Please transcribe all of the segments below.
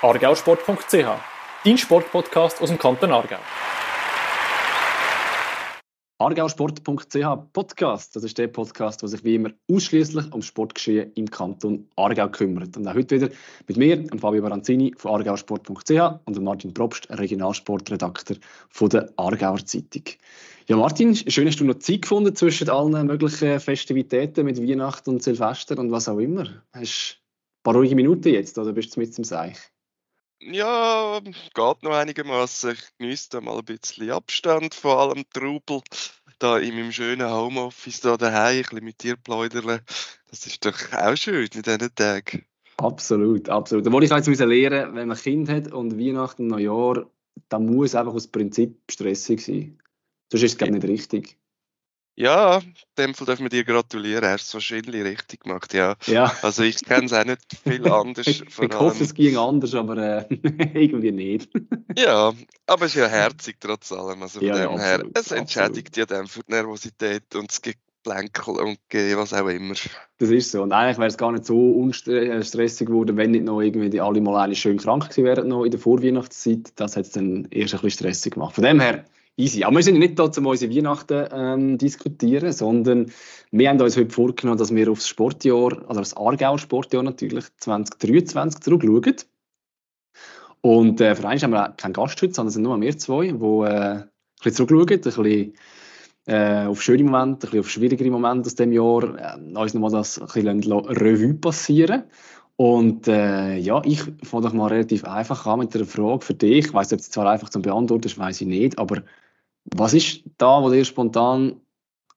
argausport.ch, dein Sportpodcast aus dem Kanton Aargau. Argausport.ch Podcast. Das ist der Podcast, der sich wie immer ausschließlich ums Sportgeschehen im Kanton Aargau kümmert. Und auch heute wieder mit mir, Fabio Baranzini von argausport.ch und Martin Probst, Regionalsportredakteur von der Aargauer Zeitung. Ja, Martin, schön hast du noch Zeit gefunden zwischen allen möglichen Festivitäten mit Weihnachten und Silvester und was auch immer. Hast ein paar ruhige Minuten jetzt oder bist du mit dem Seich? Ja, geht noch einigermaßen. Ich genieße da mal ein bisschen Abstand von allem Trubel. Da in meinem schönen Homeoffice da daheim, ein bisschen mit dir plaudern. Das ist doch auch schön in diesen Tagen. Absolut, absolut. Da wollte ich jetzt lernen, wenn man ein Kind hat und Weihnachten, Neujahr, dann muss es einfach aus Prinzip stressig sein. Sonst ist es, ich, nicht richtig. Ja, dem Fall dürfen wir dir gratulieren. Hast es wahrscheinlich richtig gemacht, ja. ja. Also ich kenne es auch nicht viel anders. ich, ich hoffe, es ging anders, aber äh, irgendwie nicht. ja, aber es ist ja herzig trotz allem. Also von ja, dem ja, her, es entschädigt ja dann für die Nervosität und das Geplänkel und was auch immer. Das ist so. Und eigentlich wäre es gar nicht so unstressig geworden, wenn nicht noch irgendwie die alle mal schön krank gewesen wären noch in der Vorweihnachtszeit. Das hat es dann erst ein bisschen stressig gemacht. Von dem her Easy. Aber wir sind nicht da, um unsere Weihnachten ähm, diskutieren, sondern wir haben uns heute vorgenommen, dass wir aufs Sportjahr, also das Aargauer Sportjahr natürlich, 2023 zurückschauen. Und äh, für einen haben wir keinen Gast heute, sondern es sind nur wir zwei, die äh, ein bisschen zurückschauen, ein bisschen äh, auf schöne Momente, ein bisschen auf schwierigere Momente aus dem Jahr, äh, uns nochmal das ein bisschen Revue passieren und äh, ja, ich fange doch mal relativ einfach an mit einer Frage für dich. Ich weiß, ob es zwar einfach zum Beantworten ist, weiß ich nicht, aber was ist da, wo dir spontan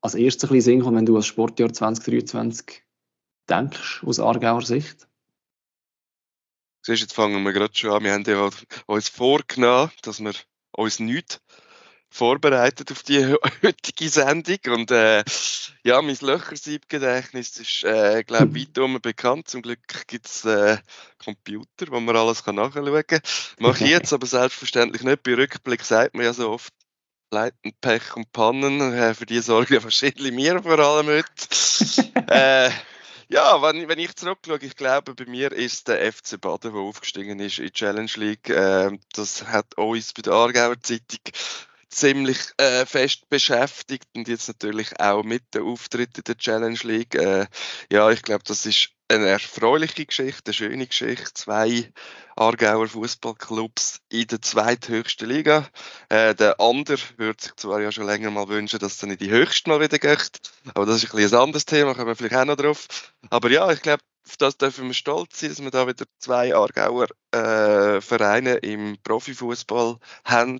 als erstes ein bisschen Sinn kommt, wenn du als Sportjahr 2023 denkst, aus Aargauer Sicht? Siehst, jetzt fangen wir gerade schon an. Wir haben ja uns vorgenommen, dass wir uns nichts vorbereitet auf die heutige Sendung. Und äh, ja, mein Löchersiebgedächtnis ist, äh, glaube ich, weit bekannt. Zum Glück gibt es äh, Computer, wo man alles kann nachschauen kann. Mache ich jetzt aber selbstverständlich nicht. Bei Rückblick sagt man ja so oft, Leiten, Pech und Pannen. Äh, für die sorgen ja wahrscheinlich mir vor allem heute. äh, ja, wenn, wenn ich zurückschaue, ich glaube, bei mir ist der FC Baden, der aufgestiegen ist in die Challenge League. Äh, das hat uns bei der Aargauer Zeitung ziemlich äh, fest beschäftigt und jetzt natürlich auch mit dem Auftritt in der Challenge League. Äh, ja, ich glaube, das ist eine erfreuliche Geschichte, eine schöne Geschichte. Zwei Aargauer Fußballclubs in der zweithöchsten Liga. Äh, der andere würde sich zwar ja schon länger mal wünschen, dass es dann in die höchste mal wieder geht, aber das ist ein, ein anderes Thema, kommen wir vielleicht auch noch drauf. Aber ja, ich glaube, auf das dürfen wir stolz sein, dass wir da wieder zwei Aargauer äh, Vereine im Profifußball haben.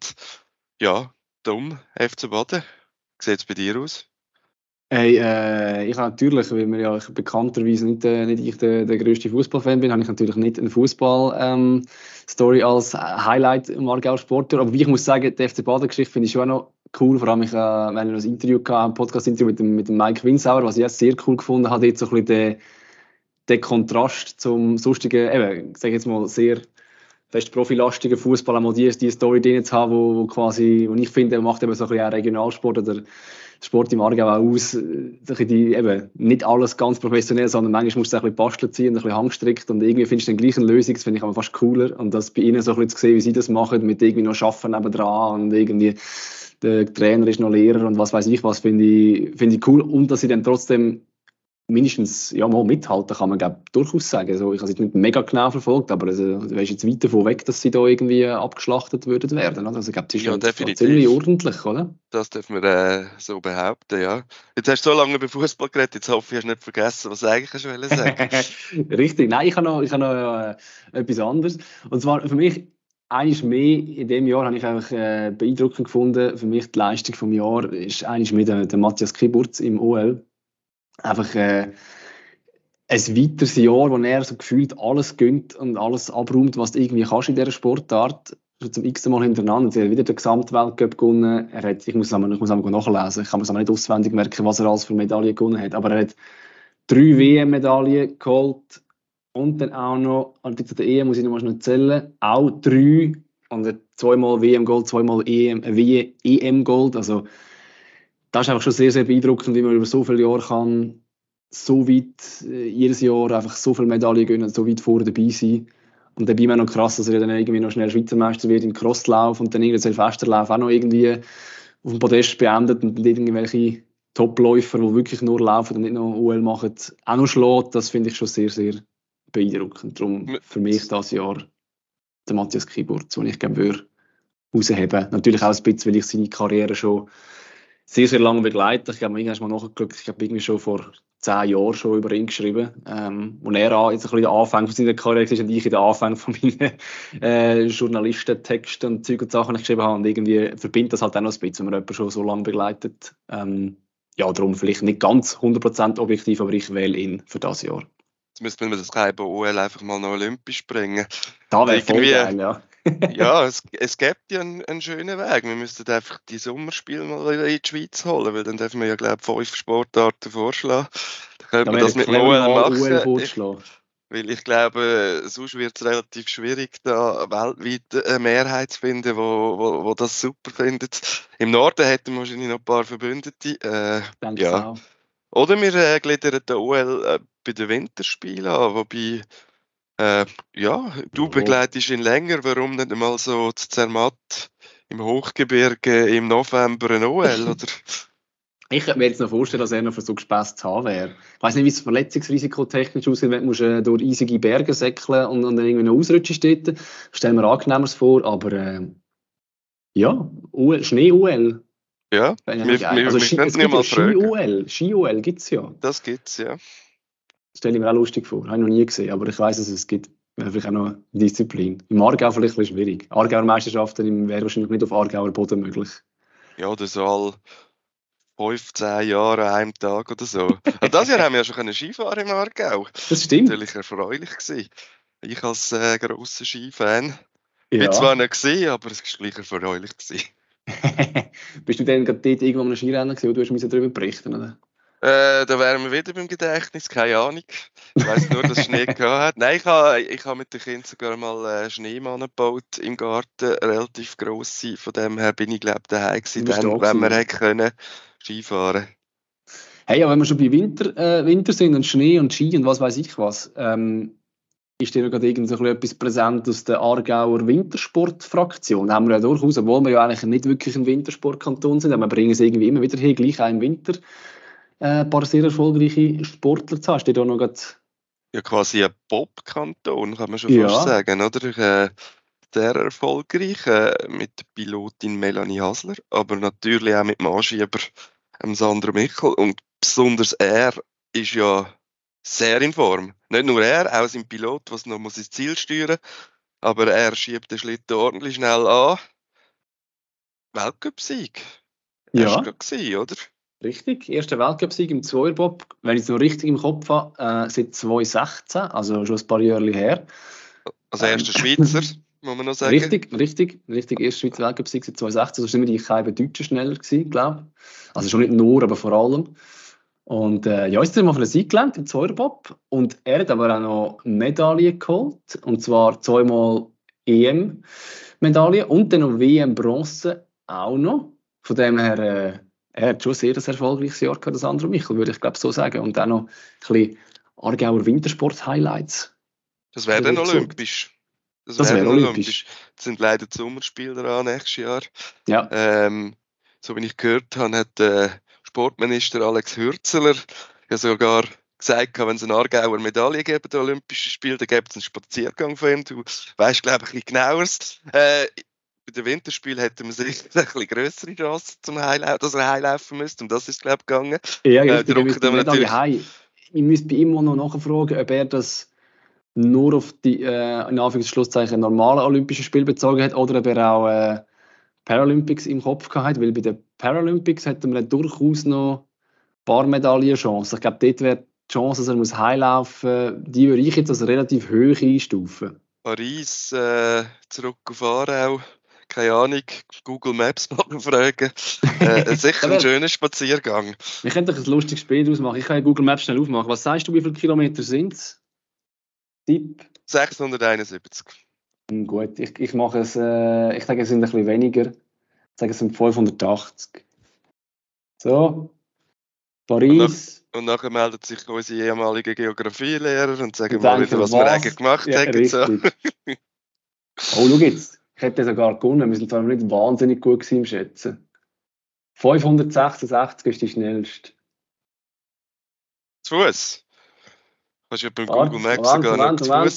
Ja, dumm, FC Baden. Wie sieht es bei dir aus? Hey, äh, ich habe natürlich, weil mir ja bekannterweise nicht, äh, nicht ich der, der größte Fußballfan bin, habe ich natürlich nicht eine Fußball-Story ähm, als Highlight im Aargauer Sport. Aber wie ich muss sagen, die FC Baden-Geschichte finde ich schon noch cool. Vor allem, ich, äh, wir haben ein Interview gehabt, ein Podcast-Interview mit mit dem Mike Winsauer, was ich jetzt sehr cool gefunden habe, jetzt so ein bisschen den, den Kontrast zum sonstigen, eben, ich sage jetzt mal, sehr fest profilastigen Fußball einmal die, die Story drin zu haben, wo, wo quasi, wo ich finde, macht eben so ein bisschen Regionalsport oder Sport im Aargau auch aus, äh, die, eben, nicht alles ganz professionell, sondern manchmal musst du ein bisschen basteln ziehen, ein bisschen handgestrickt und irgendwie findest du den gleichen Lösung, das finde ich aber fast cooler. Und das bei ihnen so ein bisschen zu sehen, wie sie das machen, mit irgendwie noch Schaffen nebendran und irgendwie der Trainer ist noch Lehrer und was weiß ich was, finde ich, finde ich cool. Und dass sie dann trotzdem mindestens ja, mal mithalten, kann man glaub, durchaus sagen. Also, ich habe es nicht mega genau verfolgt, aber also, du weißt jetzt weit davon weg, dass sie da irgendwie abgeschlachtet würden werden. Oder? Also, ich glaube, das ist ja, definitiv. ziemlich ordentlich, oder? Das dürfen wir äh, so behaupten, ja. Jetzt hast du so lange über Fußball geredet, jetzt hoffe ich, hast nicht vergessen, was du eigentlich schon sagen Richtig, nein, ich habe noch, ich habe noch äh, etwas anderes. Und zwar für mich eines mehr in dem Jahr habe ich einfach äh, beeindruckend gefunden. Für mich die Leistung vom Jahr ist eines mehr der, der Matthias Kiburz im OL einfach äh, ein weiteres Jahr, wo er so gefühlt alles gönnt und alles abräumt, was du irgendwie kannst in dieser Sportart. Schon zum x Mal hintereinander. Er hat wieder den Gesamtweltcup gewonnen. Er hat, ich muss es ich muss nachlesen. Ich kann es nicht auswendig merken, was er alles für Medaillen gewonnen hat. Aber er hat drei WM-Medaillen geholt und dann auch noch, an der EM muss ich noch mal zählen, auch drei und zweimal WM-Gold, zweimal EM, äh, EM-Gold. Also das ist einfach schon sehr, sehr beeindruckend, wie man über so viele Jahre kann so weit äh, jedes Jahr einfach so viele Medaillen gewinnen, so weit vorne dabei sein. Und dabei immer noch krass, dass er dann irgendwie noch schnell Schweizer Meister wird im Crosslauf und dann irgendein Silvesterlauf auch noch irgendwie auf dem Podest beendet und dann irgendwelche Topläufer, die wirklich nur laufen und nicht noch UL machen, auch noch schlägt. Das finde ich schon sehr, sehr beeindruckend. Darum für mich das Jahr der Matthias Kiburt, den ich gerne würde rausheben. Natürlich auch ein bisschen, weil ich seine Karriere schon sehr, sehr lange begleite. Ich habe mir irgendwann mal nachgeschaut, ich habe irgendwie schon vor zehn Jahren schon über ihn geschrieben. Ähm, und er jetzt ein bisschen den Anfang von seiner Karriere ist und ich in den Anfang von meinen äh, Journalistentexten und Zeug und Sachen geschrieben habe. Und irgendwie verbindet das halt auch noch ein bisschen, wenn man jemanden schon so lange begleitet. Ähm, ja, darum vielleicht nicht ganz 100% objektiv, aber ich wähle ihn für das Jahr. Jetzt müsste man das Kaibo OL einfach mal noch olympisch bringen. Da wäre voll geil, ja. Ja, es, es gibt ja einen, einen, schönen Weg. Wir müssten einfach die Sommerspiele mal in die Schweiz holen, weil dann dürfen wir ja, glaube ich, fünf Sportarten vorschlagen. Dann könnte man das mit OL machen. Weil ich glaube, sonst wird es relativ schwierig, da weltweit eine Mehrheit zu finden, wo, wo, wo das super findet. Im Norden hätten wir wahrscheinlich noch ein paar Verbündete. Äh, ja. Oder wir äh, gliedern den OL äh, bei den Winterspielen an, wobei äh, ja, du begleitest ihn länger, warum nicht einmal so zu Zermatt im Hochgebirge im November ein OL, oder? Ich könnte mir jetzt noch vorstellen, dass er noch für so Gespäss zu haben wäre. Ich weiß nicht, wie es verletzungsrisiko technisch aussieht, wenn du äh, durch eisige Berge säckeln und, und dann irgendwie noch ausrutschen steht. Stellen wir angenehmeres vor, aber äh, ja, Schnee-UL. Ja, wir, wir, also, wir können es mal Ski-UL, Ski-UL gibt es ja. Das gibt es, ja. Das stelle ich mir auch lustig vor. Habe ich noch nie gesehen, aber ich weiß, dass es gibt. Vielleicht auch noch Disziplin. Im Aargau vielleicht ein bisschen schwierig. Aargauer Meisterschaften wäre wahrscheinlich nicht auf Aargauer Boden möglich. Ja, das soll 15 Jahre an einem Tag oder so. Und das Jahr haben wir ja schon Skifahren im Aargau. Das stimmt. Natürlich erfreulich gewesen. Ich als äh, grosser Skifan ja. bin zwar nicht gesehen, aber es war gleich erfreulich gewesen. Bist du denn gerade dort irgendwo am Skirennen gewesen, oder du hast darüber berichten oder? Äh, da wären wir wieder beim Gedächtnis, keine Ahnung. Ich weiß nur, dass Schnee gehabt hat. Nein, ich habe ich ha mit den Kindern sogar mal äh, Schneemann gebaut im Garten, relativ grosse. Von dem her bin ich, glaube ich, daheim gewesen, dann, wenn wir hätten können Skifahren. Hey, aber wenn wir schon bei Winter, äh, Winter sind und Schnee und Ski und was weiß ich was, ähm, ist dir gerade irgend so etwas präsent aus der Aargauer Wintersportfraktion? Da haben wir ja durchaus, obwohl wir ja eigentlich nicht wirklich ein Wintersportkanton sind, aber wir bringen es irgendwie immer wieder hin, gleich auch im Winter ein paar sehr erfolgreiche Sportler zu haben. Steht da noch ja, quasi ein Bob-Kanton, kann man schon ja. fast sagen, oder? Äh, sehr erfolgreich äh, mit Pilotin Melanie Hasler, aber natürlich auch mit dem Anschieber ähm, Sandro Michel. Und besonders er ist ja sehr in Form. Nicht nur er, auch sein Pilot, was noch muss ins Ziel steuern aber er schiebt den Schlitten ordentlich schnell an. Weltcup-Sieg. Ja. Hast du gesehen, oder? Richtig, erster Weltcupsieg im Zweierbob, wenn ich es noch richtig im Kopf habe, äh, seit 2016, also schon ein paar Jahre her. Also erster ähm, Schweizer, muss man noch sagen. Richtig, richtig, richtig. Erster Schweizer Weltcupsieg seit 2016, also sind wir die keinen Deutschen schneller gewesen, glaube ich. Also schon nicht nur, aber vor allem. Und äh, ja, ist er mal von der Sieg gelernt im Zweierbob und er hat aber auch noch Medaillen geholt, und zwar zweimal EM-Medaille und dann noch WM-Bronze auch noch. Von dem her... Äh, er hat schon sehr ein erfolgreiches Jahr gehabt, das andere Michel, würde ich glaube so sagen. Und dann noch ein bisschen Aargauer Wintersport-Highlights. Das wäre dann olympisch. Das, das wäre olympisch. olympisch. Das sind leider die Sommerspiele dran nächstes Jahr. Ja. Ähm, so wie ich gehört habe, hat der Sportminister Alex Hürzeler ja sogar gesagt, wenn es eine Aargauer Medaille geben, der Olympischen Spiele, dann gibt es einen Spaziergang von ihm. Du weißt, glaube ich, ein bisschen genaueres. Äh, bei den Winterspielen hätte man sich ein bisschen größere Chance, zum Heilaufen, dass er heilaufen müsste. Und das ist, glaube ich, gegangen. Ja, äh, natürlich... Heim. Ich müsste bei ihm noch nachfragen, ob er das nur auf die, äh, in Anführungszeichen, normalen Olympischen Spiele bezogen hat oder ob er auch äh, Paralympics im Kopf hat, weil bei den Paralympics hätten wir durchaus noch ein paar Medaillenchancen. Ich glaube, dort wäre die Chance, dass er muss heilaufen muss, die würde ich jetzt als relativ hoch einstufen. Paris, äh, zurück auf Aarau keine Ahnung, Google Maps mal fragen. Äh, sicher ein schöner Spaziergang. Wir könnten ein lustiges Spiel daraus machen. Ich kann Google Maps schnell aufmachen. Was sagst du, wie viele Kilometer sind es? Tipp? 671. Hm, gut, ich, ich mache es, äh, ich sage, es sind ein bisschen weniger. Ich sage, es sind 580. So. Paris. Und nachher meldet sich unsere ehemalige Geografielehrer und sagen Und mal wieder, was, wir was? eigentlich gemacht Ja, haben. So. Oh, schau jetzt. Ich hätte sogar gewonnen. Wir sind zwar nicht wahnsinnig gut gewesen im Schätzen. 566 ist die schnellste. Zu Fuß. Kannst du ja beim Google Maps Moment, sogar noch Moment, zu Moment,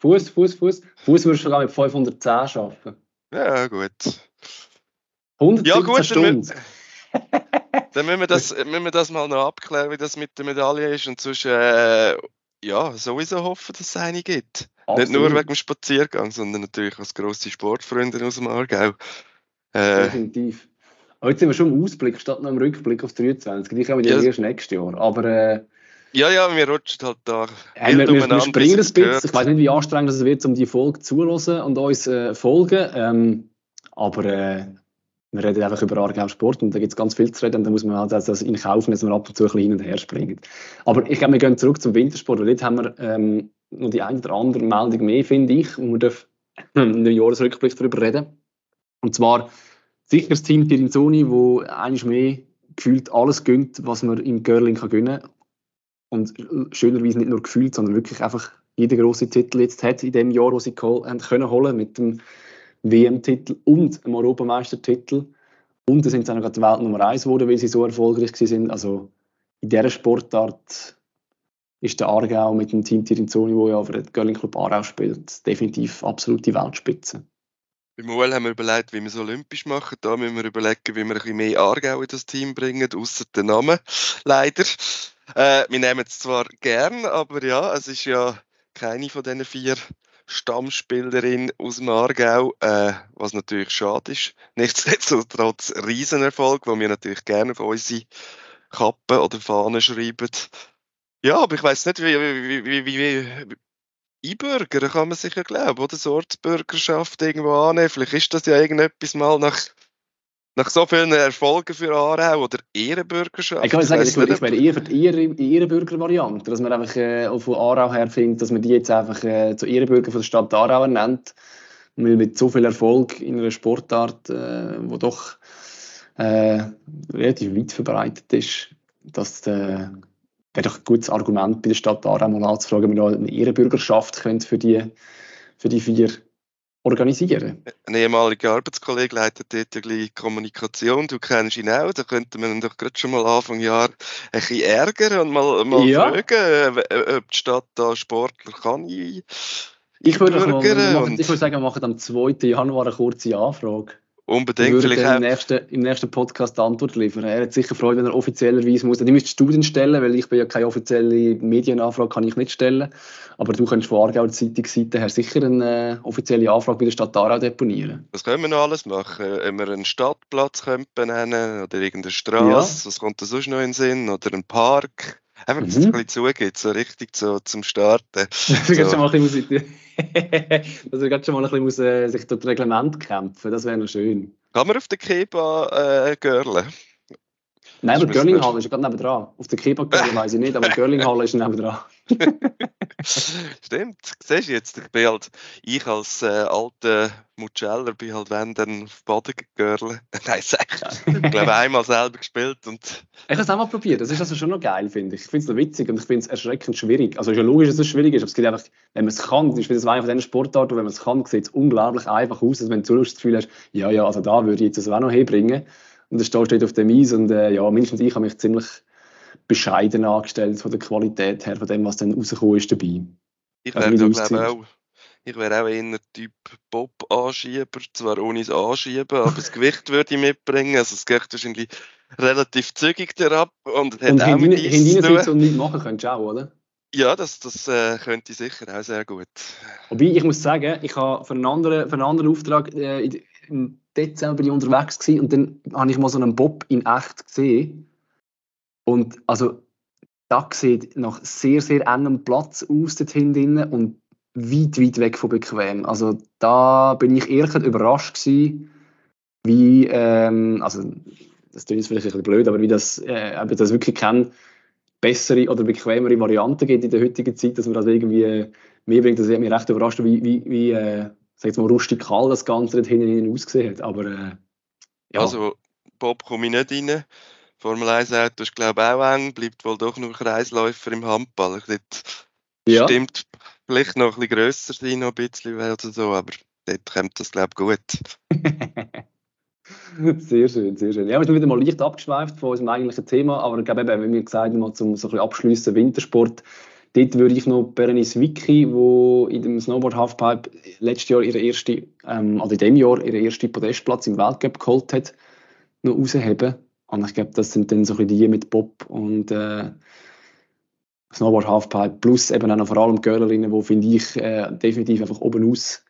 Fuß Fuß. Fuß, Fuß, Fuß. Würdest du sogar mit 510 schaffen. Ja, gut. 117 Ja, gut, dann Stunden. Dann müssen wir, das, müssen wir das mal noch abklären, wie das mit der Medaille ist. Und sonst, äh, ja, sowieso hoffen, dass es eine gibt. Nicht nur Absolut. wegen dem Spaziergang, sondern natürlich als grosse Sportfreunde aus dem Aargau. Äh, Definitiv. Aber jetzt sind wir schon im Ausblick statt noch im Rückblick auf 23. Die kommen ja erst nächstes Jahr. Aber äh, ja, ja, wir rutschen halt da Hey, wir, wir, wir springen ein bisschen. Ich weiß nicht, wie anstrengend es wird, um die Folge zuzuhören und uns äh, folgen. Ähm, aber äh, wir reden einfach über Aargau Sport und da gibt es ganz viel zu reden und da muss man halt das in Kauf nehmen, dass wir ab und zu ein bisschen hin und her springen. Aber ich glaube, wir gehen zurück zum Wintersport, weil dort haben wir ähm, noch die eine oder andere Meldung mehr, finde ich, und wir dürfen einen Jahresrückblick darüber reden. Und zwar sicher das Team Tirinzoni, wo eigentlich mehr gefühlt alles gönnt, was man im Girling kann gönnen und schönerweise nicht nur gefühlt, sondern wirklich einfach jeder große Titel jetzt hat in dem Jahr, wo sie haben können holen mit dem WM-Titel und dem Europameistertitel. Und da sind sie auch noch gerade Welt Nummer 1 geworden, weil sie so erfolgreich sind. Also in dieser Sportart ist der Aargau mit dem Team Tirinzoni, wo ja für den Girling Club Aarau spielt, definitiv absolute Weltspitze. Beim UL haben wir überlegt, wie wir es olympisch machen. Da müssen wir überlegen, wie wir ein bisschen mehr Aargau in das Team bringen, außer den Namen, leider. Äh, wir nehmen es zwar gern, aber ja, es ist ja keine von diesen vier Stammspielerinnen aus dem Aargau, äh, was natürlich schade ist. Nichtsdestotrotz Riesenerfolg, wo wir natürlich gerne auf unsere Kappen oder Fahnen schreiben. Ja, aber ich weiß nicht, wie, wie, wie, wie, einbürgern kann man sicher glauben, oder? So Ortsbürgerschaft irgendwo annehmen. Vielleicht ist das ja irgendetwas mal nach, nach so vielen Erfolgen für Aarau oder Ehrenbürgerschaft. Ich kann sagen, ich, würde- wäre eher für die Ehre- die Ehrenbürger-Variante, dass man einfach äh, von Aarau her findet, dass man die jetzt einfach äh, zu Ehrenbürger von der Stadt Aarau nennt. Weil mit so viel Erfolg in einer Sportart, äh, wo doch äh, relativ weit verbreitet ist, dass äh, wäre doch ein gutes Argument bei der Stadt Aarau mal anzufragen, ob wir noch eine Ehrenbürgerschaft können für die, für die vier organisieren. Ein ehemaliger Arbeitskollege leitet dort ja gleich Kommunikation, du kennst ihn auch, da könnte man ihn doch gerade schon mal Anfang Jahr ein bisschen ärgern und mal, mal Ja. fragen, äh, ob die Stadt da Sportler kann ein- Ich würde, mal, ich würde sagen, wir machen am 2. Januar eine kurze Anfrage. Unbedingt würde vielleicht im nächsten, im nächsten Podcast die Antwort liefern. Er hat sicher Freude, wenn er offiziellerweise muss. Die müsst Studien stellen, weil ich bin ja keine offizielle Medienanfrage, kann ich nicht stellen. Aber du könntest von Aargauer Zeitungsseite her sicher eine äh, offizielle Anfrage bei der Stadt Aarau deponieren. Was können wir noch alles machen? Wenn wir einen Stadtplatz können benennen oder irgendeine Straße, was kommt da sonst noch in den Sinn? Oder einen Park? Einfach, dass es Mhm. ein bisschen zugeht, so richtig so zum Starten. Dass er gerade schon mal ein bisschen, dass gerade schon mal ein bisschen muss, äh, sich durch das Reglement kämpfen Das wäre noch schön. Kann man auf der Keba äh, girlen? Nein, aber wir- Hall ist ja gerade nebenan. Auf der Kebab weiß ich nicht, aber Görling Hall ist nebendran. Stimmt, siehst du jetzt, ich bin halt, ich als äh, alter Muceller bin halt wenn dann auf Boden gegirlen. Nein, sag ich. Glaube einmal selber gespielt und Ich habe es auch mal probiert. Das ist also schon noch geil, finde ich. Ich finde es noch witzig und ich finde es erschreckend schwierig. Also, ist ja logisch, dass es schwierig ist, aber es geht einfach, wenn man es kann, ist das eine von diesen Sportarten, wenn man es kann, sieht es unglaublich einfach aus, dass wenn du das Gefühl hast, ja, ja, also da würde ich jetzt das auch noch hinbringen. Und dann stehst du auf dem Eis und äh, ja, mindestens ich habe mich ziemlich bescheiden angestellt von der Qualität her, von dem, was dann rausgekommen ist dabei. ich Also wäre du glaube auch, ich wäre auch eher Typ Bob-Anschieber, zwar ohne das Anschieben, aber das Gewicht würde ich mitbringen, also es geht wahrscheinlich relativ zügig derab und hat Und auch mit Eis zu tun. und nichts machen könntest du auch, oder? Ja, das, das äh, könnte ich sicher auch sehr gut. Wobei, ich muss sagen, ich habe für einen anderen, für einen anderen Auftrag äh, im Dezember bin ich unterwegs gewesen und dann habe ich mal so einen Bob in echt gesehen. Und also, da sieht nach sehr, sehr engem Platz aus dort hinten und weit, weit weg von bequem. Also da bin ich ehrlich überrascht gewesen, wie, ähm, also das klingt jetzt vielleicht ein bisschen blöd, aber wie das, äh, ob ich das wirklich keine bessere oder bequemere Variante gibt in der heutigen Zeit, dass man das irgendwie äh, mir bringt, das hat mich recht überrascht, wie, wie, wie äh, sag mal, rustikal das Ganze dort hinten ausgesehen hat. Aber äh, ja, Also, Bob komme ich nicht rein. Formel 1 Auto ist glaube ich auch eng, bleibt wohl doch noch Kreisläufer im Handball. Dort Ja. stimmt vielleicht noch ein bisschen grösser sein, noch ein bisschen oder so, aber dort kommt das glaube ich gut. Sehr schön, sehr schön. Ja, wir sind wieder mal leicht abgeschweift von unserem eigentlichen Thema, aber ich glaube eben, wie wir gesagt haben, zum so ein bisschen abschliessen, Wintersport, dort würde ich noch Berenice Vicky, wo in dem Snowboard Halfpipe letztes Jahr ihre erste, ähm, also in dem Jahr ihren ersten Podestplatz im Weltcup geholt hat, noch rausheben. Und ich glaube, das sind dann so ein die mit Bob und äh, Snowboard Halfpipe plus eben auch noch vor allem Girlerinnen, die finde ich äh, definitiv einfach oben aus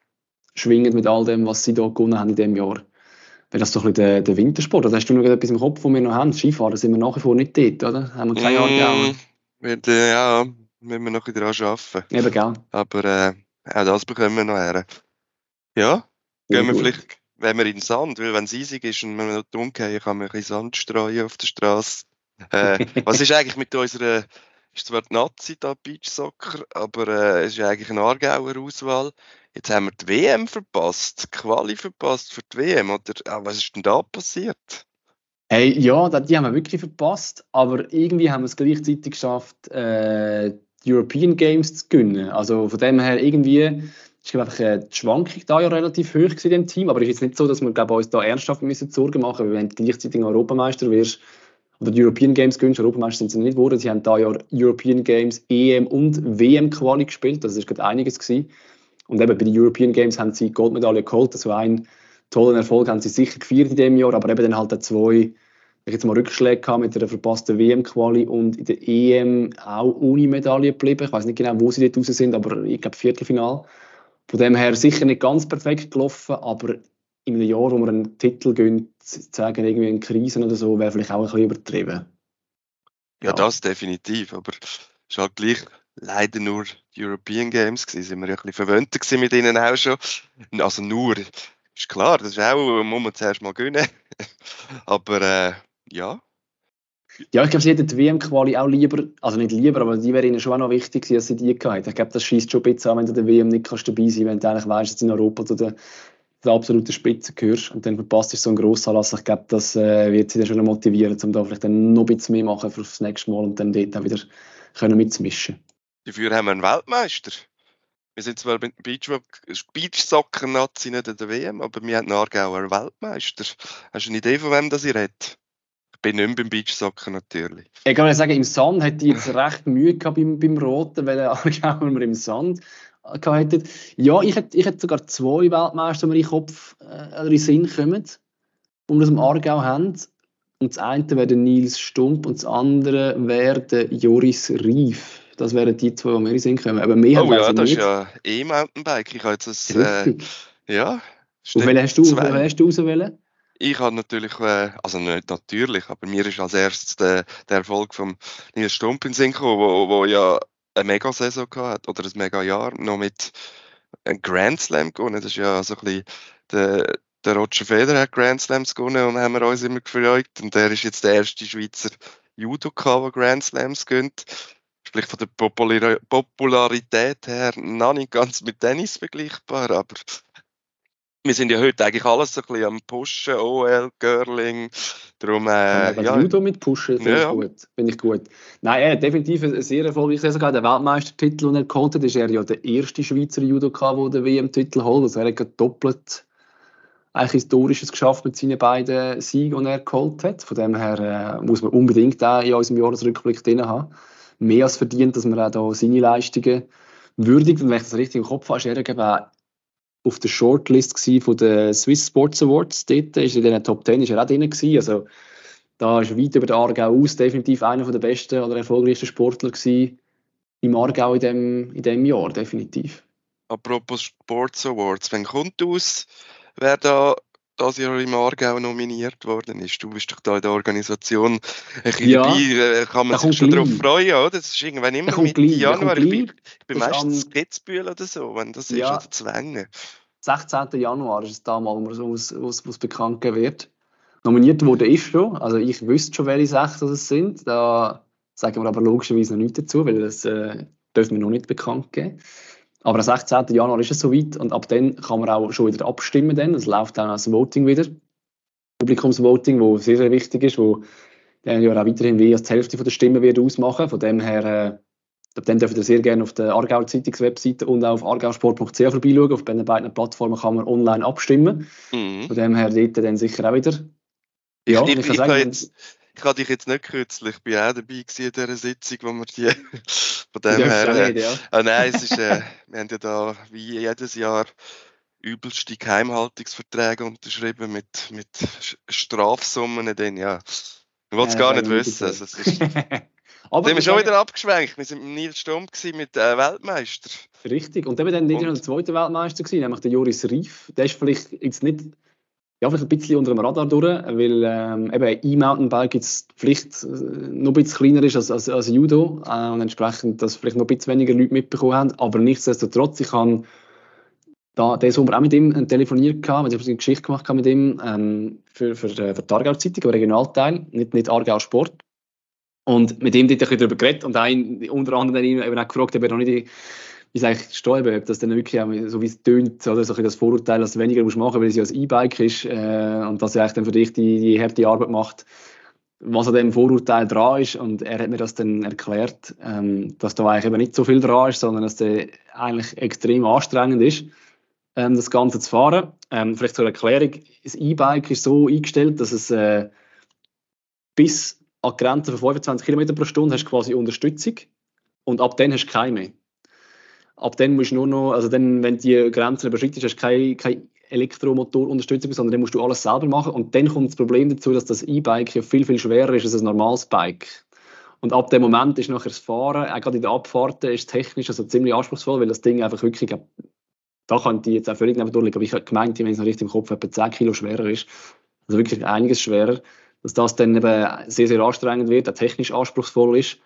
schwingen mit all dem, was sie da gewonnen haben in dem Jahr wäre das doch ein bisschen der, der Wintersport. Also hast du noch etwas im Kopf, was wir noch haben? Skifahren sind wir nach wie vor nicht dort, oder? Haben wir keine Jahre gegeben? Mm, wird, äh, ja, müssen wir noch ein bisschen daran arbeiten. Eben, gell? Aber äh, auch das bekommen wir noch her. Ja, gehen wir gut. vielleicht, wenn wir in den Sand, weil wenn es eisig ist und wir noch dunkel kann man ein bisschen Sand streuen auf der Straße. Äh, was ist eigentlich mit unserer, ist zwar die Nazi da Beachsoccer, aber äh, es ist eigentlich eine Aargauer Auswahl. Jetzt haben wir die WM verpasst, die Quali verpasst für die WM, oder ah, was ist denn da passiert? Hey, ja, die haben wir wirklich verpasst, aber irgendwie haben wir es gleichzeitig geschafft, äh, die European Games zu gewinnen. Also von dem her irgendwie ist glaube ich, äh, die Schwankung da ja relativ hoch in dem Team, aber es ist jetzt nicht so, dass wir glaube uns da ernsthaft müssen Sorgen machen müssen, wenn du gleichzeitig Europameister wirst oder die European Games gewinnst, Europameister sind sie nicht geworden, sie haben da ja European Games, EM und WM Quali gespielt, das ist gerade einiges gewesen. Und eben bei den European Games haben sie Goldmedaille geholt, also einen tollen Erfolg haben sie sicher gefeiert in dem Jahr, aber eben dann halt auch zwei ich jetzt mal Rückschläge gehabt mit einer verpassten WM-Quali und in der EM auch ohne Medaille geblieben. Ich weiß nicht genau, wo sie dort raus sind, aber ich glaube Viertelfinal. Von dem her sicher nicht ganz perfekt gelaufen, aber in einem Jahr, wo man einen Titel gönnt, zu sagen, irgendwie in Krisen oder so, wäre vielleicht auch ein bisschen übertrieben. Ja, das definitiv, aber es ist halt gleich leider nur die European Games gewesen, sind wir ja ein bisschen verwöhnter gewesen mit ihnen auch schon. Also nur, ist klar, das ist auch, muss man zuerst mal gewinnen. aber äh, ja, Ja, ich glaube, sie hätten die WM-Quali auch lieber, also nicht lieber, aber die wäre ihnen schon auch noch wichtig dass sie die gehabt. Ich glaube, das schießt schon ein bisschen an, wenn du der WM nicht kannst dabei sein wenn du eigentlich weißt, dass du in Europa zu der, absoluten Spitze gehörst und dann verpasst du so einen Grossanlass. Ich glaube, das äh, wird sie dann schon motivieren, um da vielleicht dann noch ein bisschen mehr machen für das nächste Mal und dann dort auch wieder können mitzumischen. dafür haben wir einen Weltmeister. Wir sind zwar mit Beach- Beachsoccer-Nazi nicht in der WM, aber wir haben einen Aargauer Weltmeister. Hast du eine Idee, von wem das ihr redet? Ich bin nicht mehr beim Beachsoccer natürlich. Ich kann sagen, im Sand hätte ich jetzt recht Mühe gehabt beim, beim Roten, weil Aargauer wir im Sand gehabt hätten. Ja, ich hätte, ich hätte sogar zwei Weltmeister, die mir in den Kopf äh, oder in den Sinn kommen, die wir aus dem Aargau haben. Und das eine wäre Nils Stump und das andere wäre Joris Rief. Das wären die zwei, die mir in den Sinn kommen. Aber mehr Oh ja, das ist nicht. ja E-Mountainbike. Ich habe jetzt das, äh, ja. Stimmt, welchen hast du, welchen hast du auswählen? Ich habe natürlich, äh, also nicht natürlich, aber mir ist als erstes der, der Erfolg von Nils Stump in Sinn gekommen, wo, wo ja eine Mega-Saison gehabt hat, oder ein Mega-Jahr, noch mit einem Grand Slam gewonnen. Das ist ja so ein bisschen der, der Roger Federer hat Grand Slams gewonnen und haben wir uns immer gefreut. Und der ist jetzt der erste Schweizer Judoka, der Grand Slams gönnt. Sprich von der Popular Popularität her noch nicht ganz mit Tennis vergleichbar, aber wir sind ja heute eigentlich alles so ein bisschen am Pushen, OL, Girling, darum, Äh, äh, ja, Judo mit pushen, finde Ja, ich ja. gut. Finde ich gut. Nein, er hat definitiv eine sehr erfolgreiche Saison gehabt. Der Weltmeistertitel, den er geholt hat, ist er ja der erste Schweizer Judoka, der den WM-Titel holt. Also er hat doppelt eigentlich Historisches geschafft mit seinen beiden Siegen, die er geholt hat. Von dem her äh, muss man unbedingt auch in unserem Jahresrückblick drin haben. Mehr als verdient, dass man auch da seine Leistungen würdigt. Und wenn ich das richtig im Kopf habe, ist er auf der Shortlist von den Swiss Sports Awards. Dort ist in den Top 10 ist er auch drin gewesen. Also da ist weit über den Aargau aus definitiv einer der besten oder erfolgreichsten Sportler gewesen im Aargau in dem, in dem Jahr, definitiv. apropos Sports Awards, wenn kommt aus, wer da das Jahr im Aargau nominiert worden ist? Du bist doch da in der Organisation ein bisschen Ja, dabei, äh, kann man sich schon darauf freuen, oder? Das ist irgendwann immer Mitte Januar. Ich bin, ich bin ist meistens am- Kitzbühel oder so, wenn das ist, Ja. oder Zwänge. 16. Januar ist es damals, wo es- wo es, wo es, wo es bekannt wird. Nominiert wurde ist schon, also ich wüsste schon, welche sechs das es sind. Da sagen wir aber logischerweise noch nichts dazu, weil das äh, dürfen wir noch nicht bekannt geben. Aber am 16. Januar ist es soweit und ab dann kann man auch schon wieder abstimmen. Dann. Es läuft dann als Voting wieder. Publikumsvoting, wo sehr, sehr wichtig ist, wo der ja auch weiterhin wie als die Hälfte der Stimmen wird ausmachen. Von dem her, äh, dann dürft ihr sehr gerne auf der Aargauer Zeitungswebseite und auch auf argausport.ch vorbeischauen. Auf beiden beiden Plattformen kann man online abstimmen. Mhm. Von dem her dort dann sicher auch wieder. Ja, ich, ich, ich, ich sagen, jetzt, ich hatte dich jetzt nicht kürzlich, ich war auch dabei in dieser Sitzung, wo wir die von dem her... Äh, nicht, ja. ah, nein, es ist, äh, wir haben ja da wie jedes Jahr übelste Geheimhaltungsverträge unterschrieben mit, mit Strafsummen. Dann, ja. Ich wollte es gar nicht wissen. Also, es ist, Aber sind wir schon wieder abgeschwenkt. Wir waren mit Nils Sturm mit äh, Weltmeister. Richtig. Und dann war dann nicht der zweite Weltmeister, gewesen, nämlich der Joris Rief. Der ist vielleicht jetzt nicht ja, vielleicht ein bisschen unter dem Radar durch, weil ähm, eben E-Mountainbike jetzt die Pflicht äh, noch ein bisschen kleiner ist als, als, als Judo äh, und entsprechend, dass vielleicht noch ein bisschen weniger Leute mitbekommen haben. Aber nichtsdestotrotz, ich habe da diesen Sommer auch mit ihm telefoniert gehabt, weil ich eine Geschichte gemacht habe mit ihm ähm, für, für, äh, für die Aargau Zeitung, im Regionalteil, nicht, nicht Aargau Sport. Und mit ihm ein bisschen darüber geredet und ein, unter anderem eben auch gefragt, ob er noch nicht es eigentlich steuern, ob das dann wirklich so wie es tönt, oder so das Vorurteil, dass du weniger musst machen, weil es ja ein E-Bike ist äh, und dass er dann für dich die, die harte Arbeit macht, was an dem Vorurteil dran ist. Und er hat mir das dann erklärt, ähm, dass da eigentlich eben nicht so viel dran ist, sondern dass der eigentlich extrem anstrengend ist, ähm, das Ganze zu fahren. Ähm, vielleicht zur Erklärung, das E-Bike ist so eingestellt, dass es äh, bis an die Grenze von 25 km pro Stunde hast quasi Unterstützung und ab dann hast du keine mehr ab dann musst du nur noch, also dann, wenn die Grenzen überschreitest, hast du keine, Elektromotorunterstützung, sondern dann musst du alles selber machen. Und dann kommt das Problem dazu, dass das E-Bike ja viel, viel schwerer ist als ein normales Bike. Und ab dem Moment ist nachher das Fahren, auch gerade in der Abfahrten, ist technisch also ziemlich anspruchsvoll, weil das Ding einfach wirklich, da kann ich jetzt auch völlig neben durchliegen, aber ich habe gemeint, wenn es noch richtig im Kopf etwa 10 Kilo schwerer ist, also wirklich einiges schwerer, dass das dann eben sehr, sehr anstrengend wird, auch technisch anspruchsvoll ist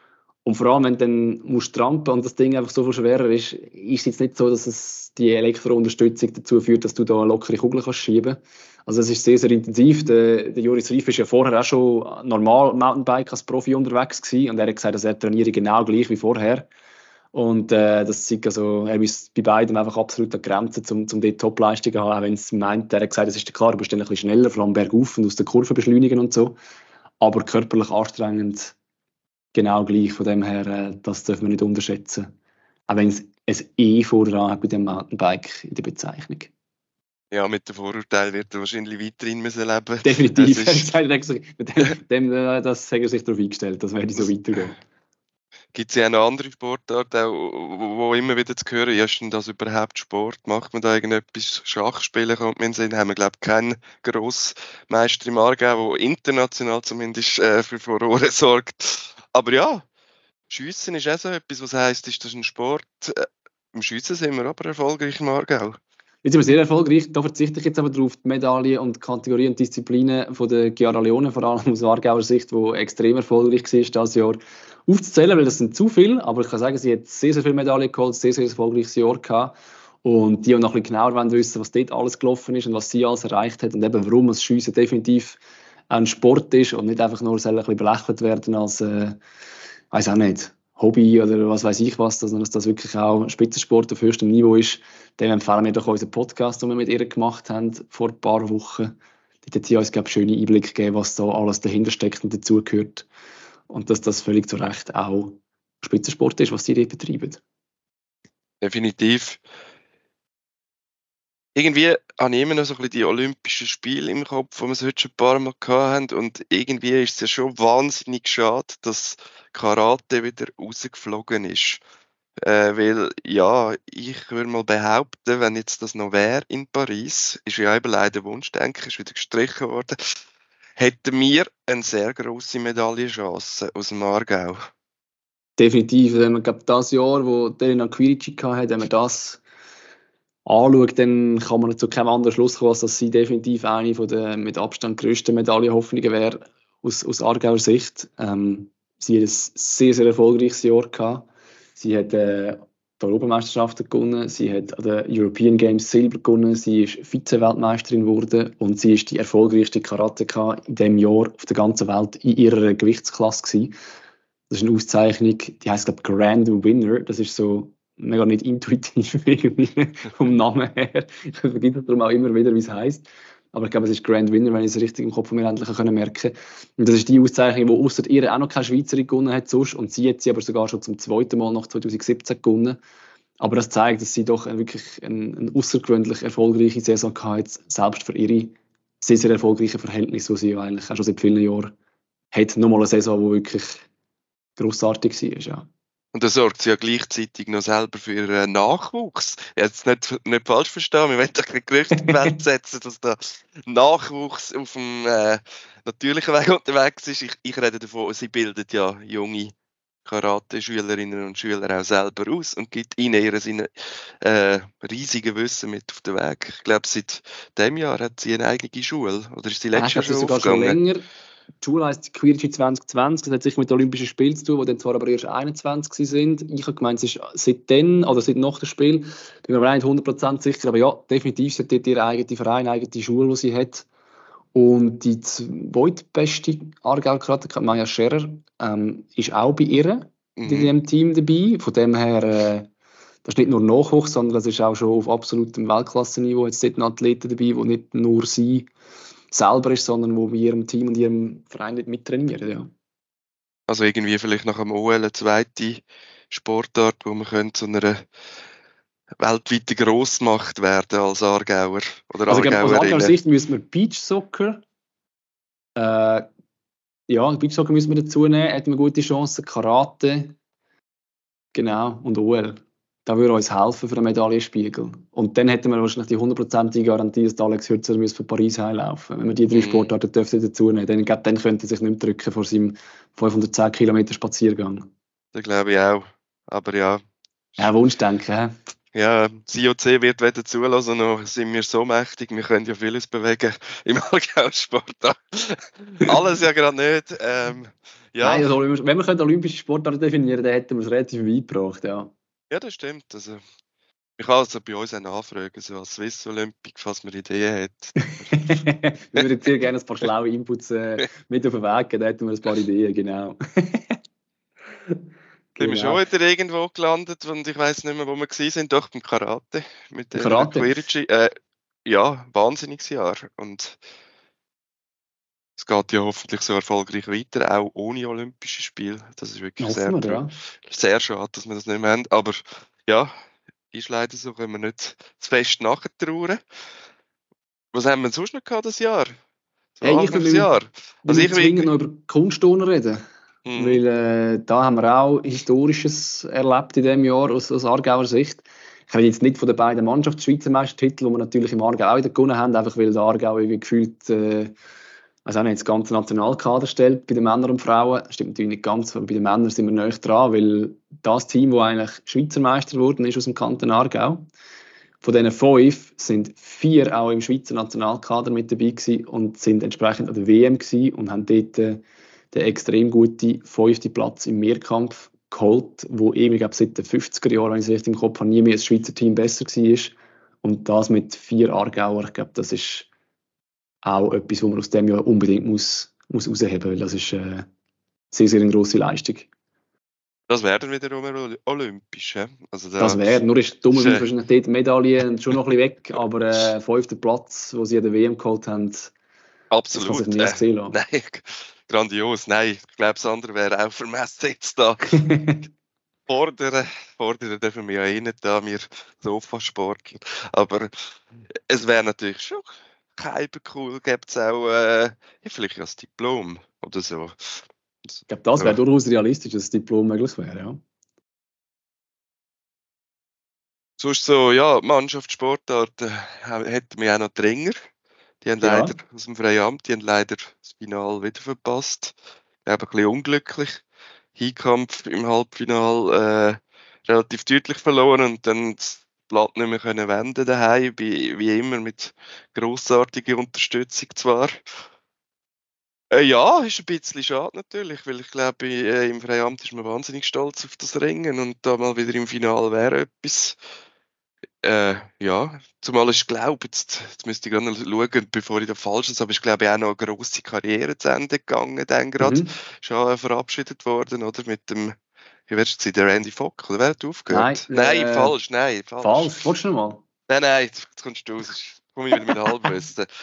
und vor allem, wenn du dann musst trampen und das Ding einfach so viel schwerer ist, ist es jetzt nicht so, dass es die Elektrounterstützung dazu führt, dass du da lockere Kugeln kannst schieben Also es ist sehr, sehr intensiv. Der, der Joris Rief ist ja vorher auch schon normal Mountainbike als Profi unterwegs gewesen und er hat gesagt, dass er trainiere genau gleich wie vorher. Und äh, das zeigt also, er ist bei beiden einfach absolut an Grenzen, um, um dort Topleistung zu haben, auch wenn es meint, er hat gesagt, es ist klar, du bist dann ein bisschen schneller, vor allem bergauf und aus der Kurve beschleunigen und so. Aber körperlich anstrengend genau gleich. Von dem her, äh, das dürfen wir nicht unterschätzen. Auch wenn es ein E voran hat bei dem Mountainbike in der Bezeichnung. Ja, mit dem Vorurteil wird er wahrscheinlich weiterhin müssen leben Definitiv. Das, ist... dem, äh, das haben sich darauf eingestellt, das werde so weitergehen. Gibt es ja noch andere Sportarten, wo, wo immer wieder zu hören ist, denn das überhaupt Sport? Macht man da irgendetwas? Schach spielen kommt mir in Sinn. Haben wir, glaube ich, keinen Grossmeister im Aargau, der international zumindest äh, für Furore sorgt. Aber ja, Schiessen ist auch so etwas, was heisst, ist das ein Sport. Äh, Im Schiessen sind wir aber erfolgreich im Aargau. Jetzt sind wir sehr erfolgreich. Da verzichte ich jetzt aber darauf, die Medaillen und Kategorien und Disziplinen von der Chiara Leone, vor allem aus Aargauer Sicht, die extrem erfolgreich war dieses Jahr, aufzuzählen, weil das sind zu viele. Aber ich kann sagen, sie hat sehr, sehr viele Medaillen geholt, sehr, sehr erfolgreiches Jahr gehabt. Und die auch noch ein bisschen genauer wissen, was dort alles gelaufen ist und was sie alles erreicht hat und eben warum das Schiessen definitiv ein Sport ist und nicht einfach nur ein bisschen belächelt werden als, äh, weiß auch nicht, Hobby oder was weiß ich was, sondern dass das wirklich auch Spitzensport auf höchstem Niveau ist. Dem empfehlen wir doch unseren Podcast, den wir mit ihr gemacht haben vor ein paar Wochen. Dort hat sie uns, glaube ich, schöne Einblicke gegeben, was da alles dahinter steckt und dazugehört. Und dass das völlig zu Recht auch Spitzensport ist, was sie dort betreiben. Definitiv irgendwie habe ich immer noch so ein bisschen die Olympischen Spiele im Kopf, die wir heute schon ein paar Mal hatten. Und irgendwie ist es ja schon wahnsinnig schade, dass Karate wieder rausgeflogen ist. Äh, weil, ja, ich würde mal behaupten, wenn jetzt das noch wäre in Paris, ist ja eben leider Wunschdenken, ist wieder gestrichen worden, hätten wir eine sehr grosse Medaillenchance aus dem Aargau. Definitiv. Wenn man, glaube das Jahr, wo Delina Quirici hatte, haben wir das anschaut, dann kann man zu keinem anderen Schluss kommen, als dass sie definitiv eine von der mit Abstand grössten Medaillenhoffnungen wäre aus, aus Aargauer Sicht. Ähm, sie hat ein sehr, sehr erfolgreiches Jahr gehabt. Sie hat äh, die Europameisterschaften gewonnen, sie hat an den European Games Silber gewonnen, sie ist Vize-Weltmeisterin geworden und sie ist die erfolgreichste Karateka in dem Jahr auf der ganzen Welt in ihrer Gewichtsklasse gewesen. Das ist eine Auszeichnung, die heißt glaube Grand Winner. Das ist so mega nicht intuitiv irgendwie vom Namen her. Ich vergesse darum auch immer wieder, wie es heißt. Aber ich glaube, es ist Grand Winner, wenn ich es richtig im Kopf von mir endlich können merken Und das ist die Auszeichnung, die außer ihr auch noch keine Schweizerin gewonnen hat sonst. Und sie hat sie aber sogar schon zum zweiten Mal nach 2017 gewonnen. Aber das zeigt, dass sie doch wirklich eine, eine außergewöhnlich erfolgreiche Saison hatte, selbst für ihre sehr, sehr erfolgreichen Verhältnisse, die sie eigentlich auch schon seit vielen Jahren hat. Nochmal eine Saison, die wirklich grossartig war. Ja. Und da sorgt sie ja gleichzeitig noch selber für ihren Nachwuchs. Jetzt nicht, nicht falsch verstehen, wir wollen doch nicht Gerüchte in die Welt setzen, dass da Nachwuchs auf dem äh, natürlichen Weg unterwegs ist. Ich, ich rede davon, sie bildet ja junge Karate-Schülerinnen und Schüler auch selber aus und gibt ihnen ihre seine, äh, riesige Wissen mit auf den Weg. Ich glaube, seit dem Jahr hat sie eine eigene Schule. Oder ist sie letztes Jahr schon sogar schon länger. Die Schule heisst Quidditch 2020. Das hat sich mit den Olympischen Spielen zu tun, die dann zwar aber erst 21 sind. Ich habe gemeint, es ist seitdem oder seit nach dem Spiel. Bin mir aber nicht 100% sicher. Aber ja, definitiv ist dort ihr eigener Verein, eigene Schule, die sie hat. Und die zweitbeste Aargau-Karte, Maya Scherer, ähm, ist auch bei ihr mhm. in diesem Team dabei. Von dem her, äh, das ist nicht nur Nachwuchs, sondern das ist auch schon auf absolutem Weltklasse-Niveau. Jetzt sind Athleten dabei, die nicht nur sie selber ist, sondern wo bei ihrem Team und ihrem Verein nicht mittrainieren. Ja. Also irgendwie vielleicht nach dem OL eine zweite Sportart, wo man könnte zu einer weltweite Grossmacht werden als Aargauer oder also, Aus Aargauer Sicht müssen wir Beach Soccer äh, ja, Beach Soccer müssen wir dazu nehmen, hätten wir gute Chancen, Karate genau und OL da würde uns helfen für einen Medaillenspiegel. Und dann hätten wir wahrscheinlich die hundertprozentige Garantie, dass Alex Hürzer für Paris heimlaufen Wenn wir die drei mhm. Sportarten dürften dazu nehmen, dann, dann könnte er sich nicht mehr drücken vor seinem 510 Kilometer Spaziergang. Das glaube ich auch. Aber ja. Ja, Wunschdenken, hä? Ja, das IOC wird weder zulassen, noch sind wir so mächtig, wir können ja vieles bewegen im Allgäu-Sport. Alles ja gerade nicht. Ähm, ja. Nein, also, wenn wir olympische Sportarten definieren, dann hätten wir es relativ weit gebracht, ja. Ja, das stimmt. Also, ich kann also bei uns auch nachfragen, so als Swiss Olympic, falls man Ideen hat. wir würden dir gerne ein paar schlaue Inputs äh, mit auf den Weg geben, da hätten wir ein paar Ideen, genau. Sind wir schon wieder irgendwo gelandet und ich weiß nicht mehr, wo wir sind, doch beim Karate. Mit dem Karate? Äh, ja, wahnsinniges Jahr. Und es geht ja hoffentlich so erfolgreich weiter, auch ohne Olympische Spiele. Das ist wirklich sehr, wir, ja. sehr schade, dass wir das nicht mehr haben. Aber ja, ist leider so, können wir nicht zu fest nachtrauern. Was haben wir sonst noch gehabt das Jahr? So hey, ich will Jahr. Also ich will noch über Kunstturnen reden. Hm. Weil äh, da haben wir auch Historisches erlebt in diesem Jahr aus, aus Aargauer Sicht. Ich rede jetzt nicht von den beiden Mannschafts-Schweizer Meistertiteln, die wir natürlich im Aargau auch wieder gewonnen haben, einfach weil der Aargau irgendwie gefühlt äh, also auch nicht das ganze Nationalkader stellt bei den Männern und Frauen. Stimmt natürlich nicht ganz, aber bei den Männern sind wir näher dran, weil das Team, das eigentlich Schweizer Meister geworden ist aus dem Kanton Aargau, von diesen fünf sind vier auch im Schweizer Nationalkader mit dabei gewesen und sind entsprechend an der WM gewesen und haben dort äh, den extrem guten fünften Platz im Mehrkampf geholt, wo eben, glaube seit den 50er Jahren, wenn ich es richtig im Kopf habe, nie mehr das Schweizer Team besser war. Und das mit vier Aargauer, ich glaube, das ist auch etwas, was man aus dem Jahr unbedingt muss, muss rausheben muss, weil das ist äh, sehr, sehr eine grosse Leistung. Das wäre dann wiederum olympisch. Also da das wäre, nur ist dummerweise wahrscheinlich dort Medaillen schon noch ein bisschen weg, aber äh, fünfter Platz, wo sie an der WM geholt haben, Absolut. Das kann sich nicht sehen Nein, grandios. Nein, ich glaube, das andere wäre auch vermessen jetzt da. fordern, fordern dürfen wir ja eh nicht da, wir Sofasportler. Aber es wäre natürlich schon cool, gibt es auch äh, vielleicht als Diplom oder so. Ich glaube, das wäre ja. durchaus realistisch, dass ein Diplom möglich wäre, ja. Sonst so, ja, Mannschaftssportart äh, hätten wir auch noch Dränger. Die haben ja. leider aus dem freien Amt, die haben leider das Final wieder verpasst. Ich glaube, ein bisschen unglücklich. Hinkampf im Halbfinal äh, relativ deutlich verloren und dann Blatt nicht mehr können wenden daheim, wie, wie immer mit großartiger Unterstützung zwar. Äh, ja, ist ein bisschen schade natürlich, weil ich glaube, äh, im Freiamt ist man wahnsinnig stolz auf das Ringen und da mal wieder im Finale wäre etwas. Äh, ja, zumal ich glaube, jetzt, jetzt müsste ich gerade noch schauen, bevor ich da falsch ist, aber ich glaube auch noch eine grosse Karriere zu Ende gegangen, dann gerade. Mhm. Schon verabschiedet worden, oder? Mit dem wie wärst du der Randy Fock? Oder wer hat aufgehört? Nein, nein äh, falsch, nein, falsch. Falsch, wolltest du noch mal? Nein, nein, jetzt kommst du raus. komme ich mit meinem Halbwissen.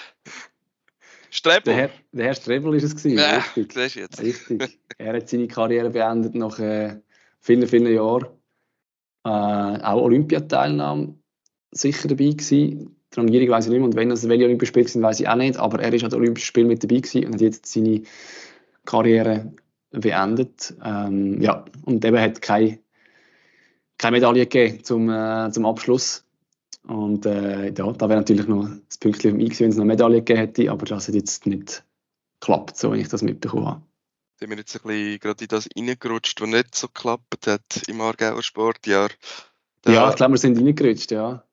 Strebel. Der Herr, der Herr Strebel ist es gewesen, Ja, richtig. siehst du jetzt. Richtig. Er hat seine Karriere beendet nach äh, vielen, vielen Jahren. Äh, auch Olympiateilnahme sicher dabei gewesen. Die Rangierung weiß ich nicht mehr und wenn das welche Olympische Spiele sind, weiß ich auch nicht. Aber er ist an den Olympischen Spielen mit dabei gewesen und hat jetzt seine Karriere beendet. Ähm, ja, und eben hat keine, keine Medaille gegeben zum, äh, zum Abschluss. Und äh, ja, da wäre natürlich noch das Pünktchen gewesen, wenn es noch eine Medaille gegeben hätte, aber das hat jetzt nicht geklappt, so wie ich das mitbekommen habe. sind wir jetzt ein bisschen gerade in das reingerutscht, was nicht so geklappt hat im Aargauer Sportjahr. Da Ja, ich glaube, wir sind reingerutscht, ja.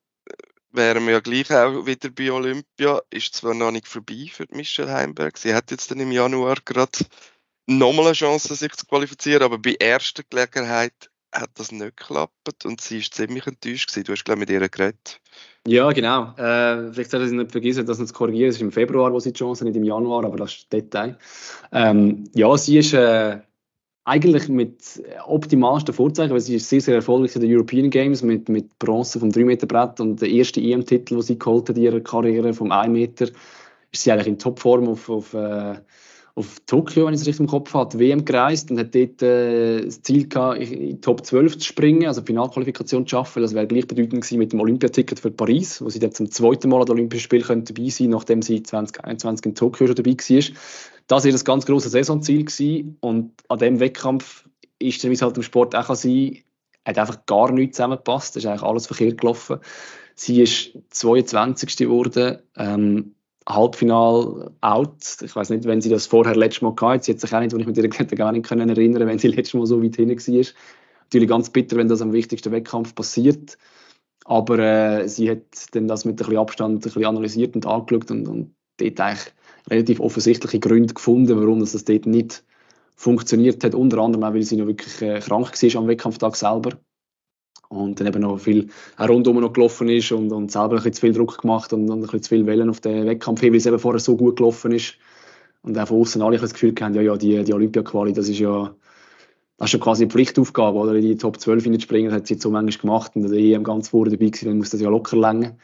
wären wir ja gleich auch wieder bei Olympia. Ist zwar noch nicht vorbei für Michelle Heimberg. Sie hat jetzt dann im Januar gerade nochmal eine Chance, sich zu qualifizieren, aber bei erster Gelegenheit hat das nicht geklappt und sie ist ziemlich enttäuscht gewesen. Du hast, glaube mit ihr geredet. Ja, genau. Äh, vielleicht sollte ich nicht vergessen, das noch zu korrigieren. Es ist im Februar, wo sie die Chance nicht im Januar, aber das ist Detail. Ähm, ja, sie ist äh, eigentlich mit optimalsten Vorzeichen, weil sie ist sehr, sehr erfolgreich in den European Games mit, mit Bronze vom 3-Meter-Brett und der erste EM-Titel, den sie geholt hat in ihrer Karriere vom 1 Meter, ist sie eigentlich in Topform auf, auf, äh, auf Tokio, wenn ich es richtig im Kopf habe, WM gereist und hat dort äh, das Ziel gehabt, in die Top 12 zu springen, also Finalqualifikation zu schaffen. Das wäre gleichbedeutend gewesen mit dem Olympiaticket für Paris, wo sie dann zum zweiten Mal an den Olympischen Spielen könnte dabei sein nachdem sie 2021 in Tokio schon dabei war. Das war das ganz große Saisonziel gewesen. und an diesem Wettkampf ist es halt im Sport auch sein hat einfach gar nichts zusammengepasst. Es ist eigentlich alles verkehrt gelaufen. Sie ist 22. geworden. Ähm, Halbfinal out. Ich weiß nicht, wenn sie das vorher letztes Mal hatte. Sie hat sich auch nicht, wenn ich ihr geredet gar nicht können erinnern, wenn sie letztes Mal so weit hinten war. Natürlich ganz bitter, wenn das am wichtigsten Wettkampf passiert. Aber äh, sie hat dann das mit ein bisschen Abstand ein bisschen analysiert und angeschaut und, und dort eigentlich relativ offensichtliche Gründe gefunden, warum das, das dort nicht funktioniert hat. Unter anderem auch, weil sie noch wirklich äh, krank war am Wettkampftag selber und dann eben noch viel rundum noch gelaufen ist und, und selber ein bisschen zu viel Druck gemacht und, und ein bisschen zu viel Wellen auf den Wettkampf hin, weil es eben vorher so gut gelaufen ist und auch von außen alle das Gefühl haben, ja, ja, die, die Olympia-Quali, das ist ja das ist schon quasi eine Pflichtaufgabe, oder? In die Top 12 hineinzuspringen, das hat sie jetzt so manchmal gemacht und der EM ganz vorne dabei gewesen, dann muss das ja locker länger.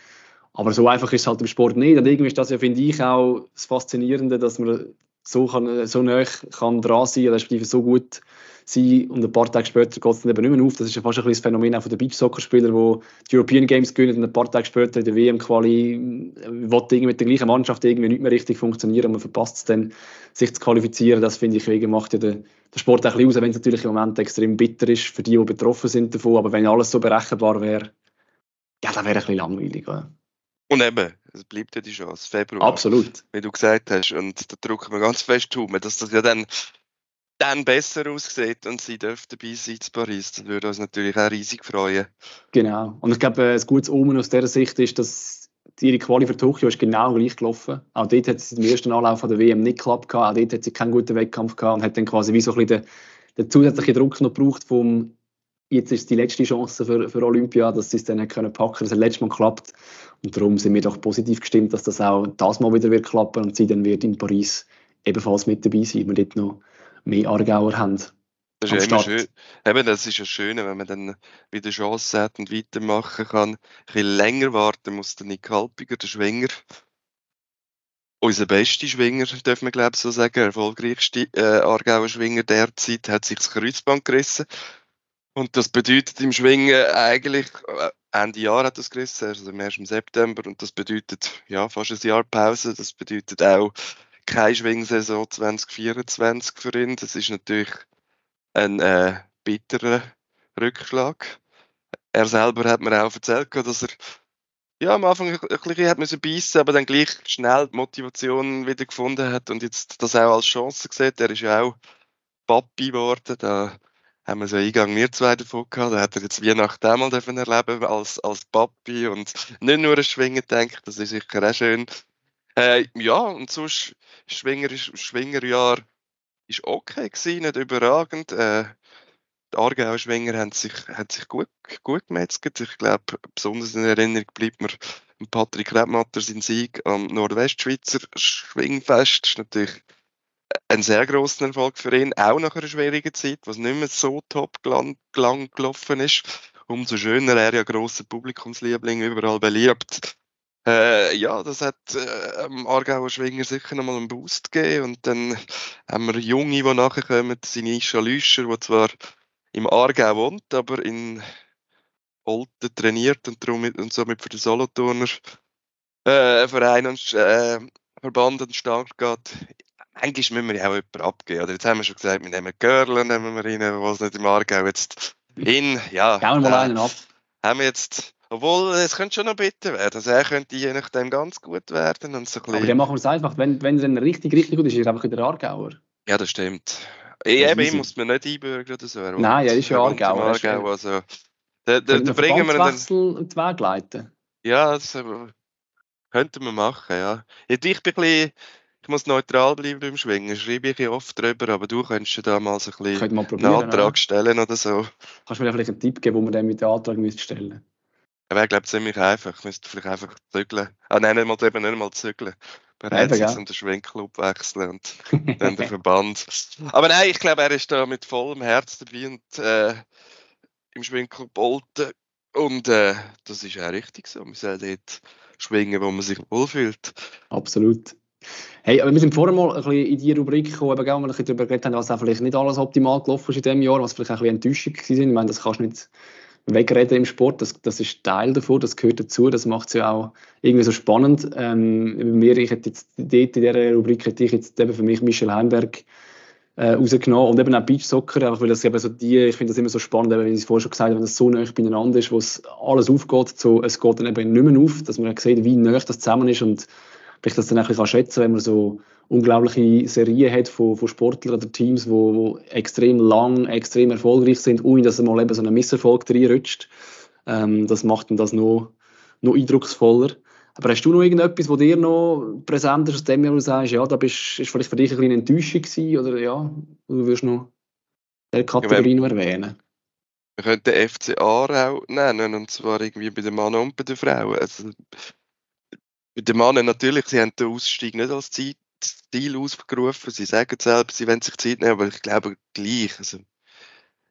Aber so einfach ist es halt im Sport nicht. Und irgendwie ist das ja, finde ich, auch das Faszinierende, dass man so, kann, so nah kann dran sein, respektive so gut sein und ein paar Tage später geht es dann eben nicht mehr auf. Das ist ja fast ein bisschen das Phänomen auch von den Beachsoccer-Spielern, die die European Games gewinnen und ein paar Tage später in der WM-Quali will mit der gleichen Mannschaft irgendwie nicht mehr richtig funktionieren und man verpasst es dann, sich zu qualifizieren. Das finde ich, wegen macht ja der, der Sport ein bisschen aus, wenn es natürlich im Moment extrem bitter ist für die, die betroffen sind davon. Aber wenn alles so berechenbar wäre, ja, dann wäre ein bisschen langweilig. Oder? Und eben, es bleibt ja die Chance. Februar. Absolut. Wie du gesagt hast. Und da drücken wir ganz fest Daumen, dass das ja dann, dann besser aussieht und sie dürfen dabei sein in Paris. Das würde uns natürlich auch riesig freuen. Genau. Und ich glaube, ein gutes Omen aus dieser Sicht ist, dass ihre Quali für Tokio ist genau gleich gelaufen. Auch dort hat sie im ersten Anlauf an der WM nicht geklappt. Auch dort hat sie keinen guten Wettkampf gehabt und hat dann quasi wie so ein bisschen den, den zusätzlichen Druck noch gebraucht vom jetzt ist die letzte Chance für, für Olympia, dass sie es dann können packen. Das hat letztes Mal geklappt und darum sind wir doch positiv gestimmt, dass das auch das Mal wieder wird klappen und sie dann wird in Paris ebenfalls mit dabei sein, weil wir dort noch mehr Aargauer haben. Das ist ja immer schön. Eben, das ist ja schön, wenn man dann wieder Chance hat und weitermachen kann. Ein bisschen länger warten muss der Nick Halpiger, der Schwinger. Unser bester Schwinger, dürfen wir glaube ich so sagen, erfolgreichste äh, Aargauer Schwinger derzeit, hat sich das Kreuzband gerissen. Und das bedeutet im Schwingen eigentlich, Ende Jahr hat das gerissen, also im 1. September, und das bedeutet ja fast ein Jahr Pause. Das bedeutet auch keine Schwingsaison 2024 für ihn. Das ist natürlich ein äh, bitterer Rückschlag. Er selber hat mir auch erzählt, dass er ja, am Anfang ein bisschen hat müssen beißen, aber dann gleich schnell die Motivation wieder gefunden hat und jetzt das auch als Chance sieht. Er ist ja auch Papi geworden. Da haben wir so Eingang wir zwei davon gehabt. Da hat er jetzt Weihnachten einmal dürfen erleben als, als Papi und nicht nur ein Schwingen denkt. Das ist sicher auch schön. Äh, ja, und sonst Schwinger, Schwingerjahr ist okay gewesen, nicht überragend. Äh, die Aargauer Schwinger haben sich, haben sich gut, gut gemetzelt. Ich glaube, besonders in Erinnerung bleibt mir Patrick Rebmatter sein Sieg am Nordwestschweizer Schwingfest. Das ist natürlich ein sehr grossen Erfolg für ihn, auch nach einer schwierigen Zeit, was nicht mehr so top lang, lang gelaufen ist. Umso schöner, er ja grosser Publikumsliebling, überall beliebt. Äh, ja, das hat äh, am Aargauer Schwinger sicher nochmal einen Boost gegeben. Und dann haben wir Junge, die nachher kommen, Sinisha Lüscher, die zwar im Aargau wohnt, aber in Olten trainiert und, darum und somit für den Solothurner äh, Verein und äh, Verband an Start geht. Manchmal müssen wir ja auch jemanden abgeben. Oder jetzt haben wir schon gesagt, wir nehmen Görler, nehmen wir rein, was nicht im Aargau jetzt in. Ja, Gehen wir mal einen ab. Haben wir jetzt obwohl, es könnte schon noch bitter werden. Also er könnte je nachdem ganz gut werden. Und so ein Aber dann machen wir es einfach. Wenn, wenn er dann richtig, richtig gut ist, ist er einfach wieder Aargauer. Ja, das stimmt. Ich, eben, ich muss mir nicht einbürgern oder so. Er Nein, er ist ja Aargauer. Aargau, also, da, da, da bringen wir dann... den Weg leiten? Ja, das äh, könnten wir machen, ja. Ich bin ein bisschen... Ich muss neutral bleiben beim Schwingen. Schreibe ich oft drüber, aber du könntest da mal so ein bisschen einen Antrag oder? stellen oder so. Kannst du mir vielleicht einen Tipp geben, wo man dann mit dem Antrag stellen müsste? Er wäre, glaube ich, ziemlich einfach. Ich müsste vielleicht einfach zügeln. Ah, nein, nicht mal, eben nicht mal zügeln. Bereits ja. den Schwenkclub wechseln und dann den Verband. Aber nein, ich glaube, er ist da mit vollem Herz dabei und äh, im Schwenkclub Bolten. Und äh, das ist auch richtig so. Man soll dort schwingen, wo man sich wohlfühlt. Absolut. Hey, aber wir sind vorher mal ein bisschen in die Rubrik gekommen, eben, wo wir ein bisschen darüber geredet haben, was auch vielleicht nicht alles optimal gelaufen ist in diesem Jahr, was vielleicht auch ein bisschen Enttäuschung war. Ich meine, das kannst du nicht wegreden im Sport. Das, das ist Teil davon, das gehört dazu. Das macht es ja auch irgendwie so spannend. Ähm, mir, ich hätte jetzt dort in dieser Rubrik hätte ich jetzt eben für mich Michel Heimberg äh, rausgenommen und eben auch Beachsoccer, einfach weil das eben so die, ich finde das immer so spannend, eben, wie ich es vorher schon gesagt habe, wenn das so nah beieinander ist, wo es alles aufgeht, so, es geht dann eben nicht mehr auf, dass man sieht, wie nah das zusammen ist und vielleicht das dann ein bisschen schätzen wenn man so unglaubliche Serien hat von, von Sportlern oder Teams, die wo, wo extrem lang, extrem erfolgreich sind, ohne dass mal eben so ein Misserfolg reinrutscht. Ähm, das macht dann das noch, noch eindrucksvoller. Aber hast du noch irgendetwas, wo dir noch präsent ist aus dem du sagst, ja, da bist, ist vielleicht für dich ein bisschen Enttäuschung gewesen, oder ja, du würdest noch diese Kategorie noch erwähnen? Wir könnten den FC Aarau nennen, und zwar irgendwie bei den Männern und bei den Frauen. Also, bei den Männern natürlich, sie haben den Ausstieg nicht als Ziel ausgerufen. Sie sagen selber, sie wollen sich Zeit nehmen, aber ich glaube gleich. Also,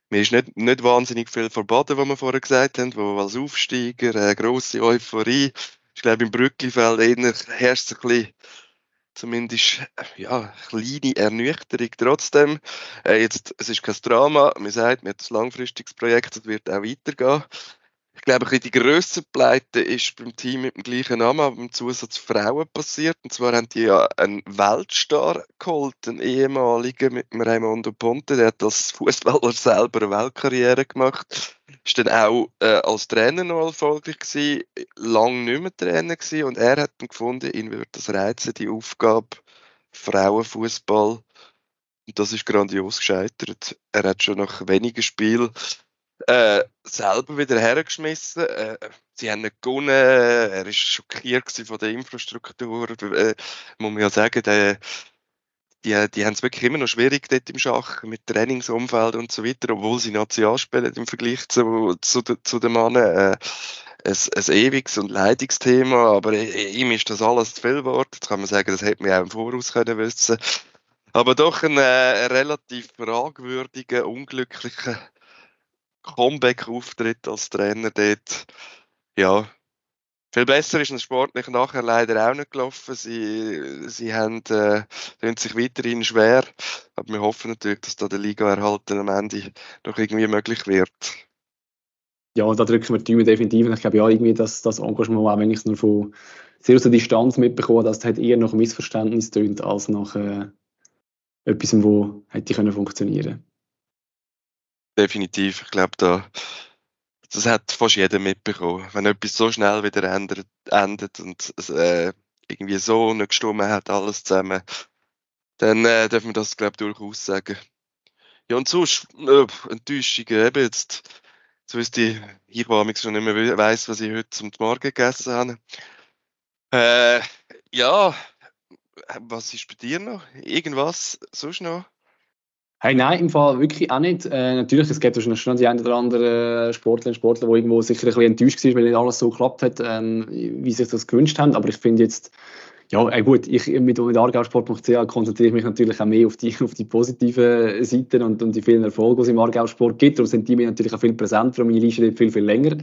mir ist nicht, nicht wahnsinnig viel verboten, was wir vorher gesagt haben, wo als Aufsteiger eine grosse Euphorie. Ich glaube, im Brücklifeld herrscht ein bisschen, zumindest ja, kleine Ernüchterung. Trotzdem, äh, jetzt, es ist kein Drama. Man sagt, man hat ein langfristiges Projekt, das wird auch weitergehen. Ich glaube, die grösste Pleite ist beim Team mit dem gleichen Namen, aber dem Zusatz Frauen passiert. Und zwar haben die ja einen Weltstar geholt, einen ehemaligen mit dem Raimondo Ponte. Der hat als Fußballer selber eine Weltkarriere gemacht. Ist dann auch äh, als Trainer noch erfolgreich gewesen, lang nicht mehr Trainer gewesen. Und er hat dann gefunden, ihn würde das reizen, die Aufgabe Frauenfußball. Und das ist grandios gescheitert. Er hat schon nach wenigen Spielen äh, selber wieder hergeschmissen. Äh, sie haben nicht gewonnen. Er war schockiert von der Infrastruktur. Äh, muss man ja sagen, der, die, die haben es wirklich immer noch schwierig dort im Schach mit Trainingsumfeld und so weiter, obwohl sie National spielen im Vergleich zu, zu, zu den Männern. Äh, ein, ein ewiges und Leidungsthema, aber ihm ist das alles zu viel geworden. Jetzt kann man sagen, das hätte man auch im Voraus können wissen. Aber doch ein äh, relativ fragwürdiger, unglücklicher Comeback-Auftritt als Trainer dort. Ja, viel besser ist ein sportlich nachher leider auch nicht gelaufen. Sie, sie haben, äh, sich weiterhin schwer. Aber wir hoffen natürlich, dass da der Liga erhalten am Ende noch irgendwie möglich wird. Ja, da drücken wir die Daumen definitiv. Ich glaube ja, irgendwie das, das Engagement, auch wenn ich es nur von sehr aus der Distanz mitbekomme, das hat eher noch Missverständnis tönt als nach äh, etwas, wo hätte funktionieren können definitiv. Ich glaube, da, das hat fast jeder mitbekommen. Wenn etwas so schnell wieder ändert, endet und es äh, irgendwie so nicht gestimmt hat, alles zusammen, dann äh, darf man das, glaube ich, durchaus sagen. Ja, und sonst, äh, Enttäuschungen, eben jetzt, jetzt wüsste ich, ich war schon nicht mehr weiss, was ich heute zum Morgen gegessen habe. Äh, ja, was ist bei dir noch? Irgendwas sonst noch? Hey, nein, im Fall wirklich auch nicht. Äh, natürlich, es gibt wahrscheinlich schon die einen oder anderen Sportler und Sportler, die irgendwo sicher ein bisschen enttäuscht waren, weil nicht alles so geklappt hat, ähm, wie sie sich das gewünscht haben. Aber ich finde jetzt, Ja, äh gut, ich, mit, mit argausport.ch konzentriere ich mich natürlich auch mehr auf die, auf die positiven Seiten und, und die vielen Erfolge, die es im Argausport gibt. Darum sind die mir natürlich auch viel präsenter und meine Liste viel, viel länger.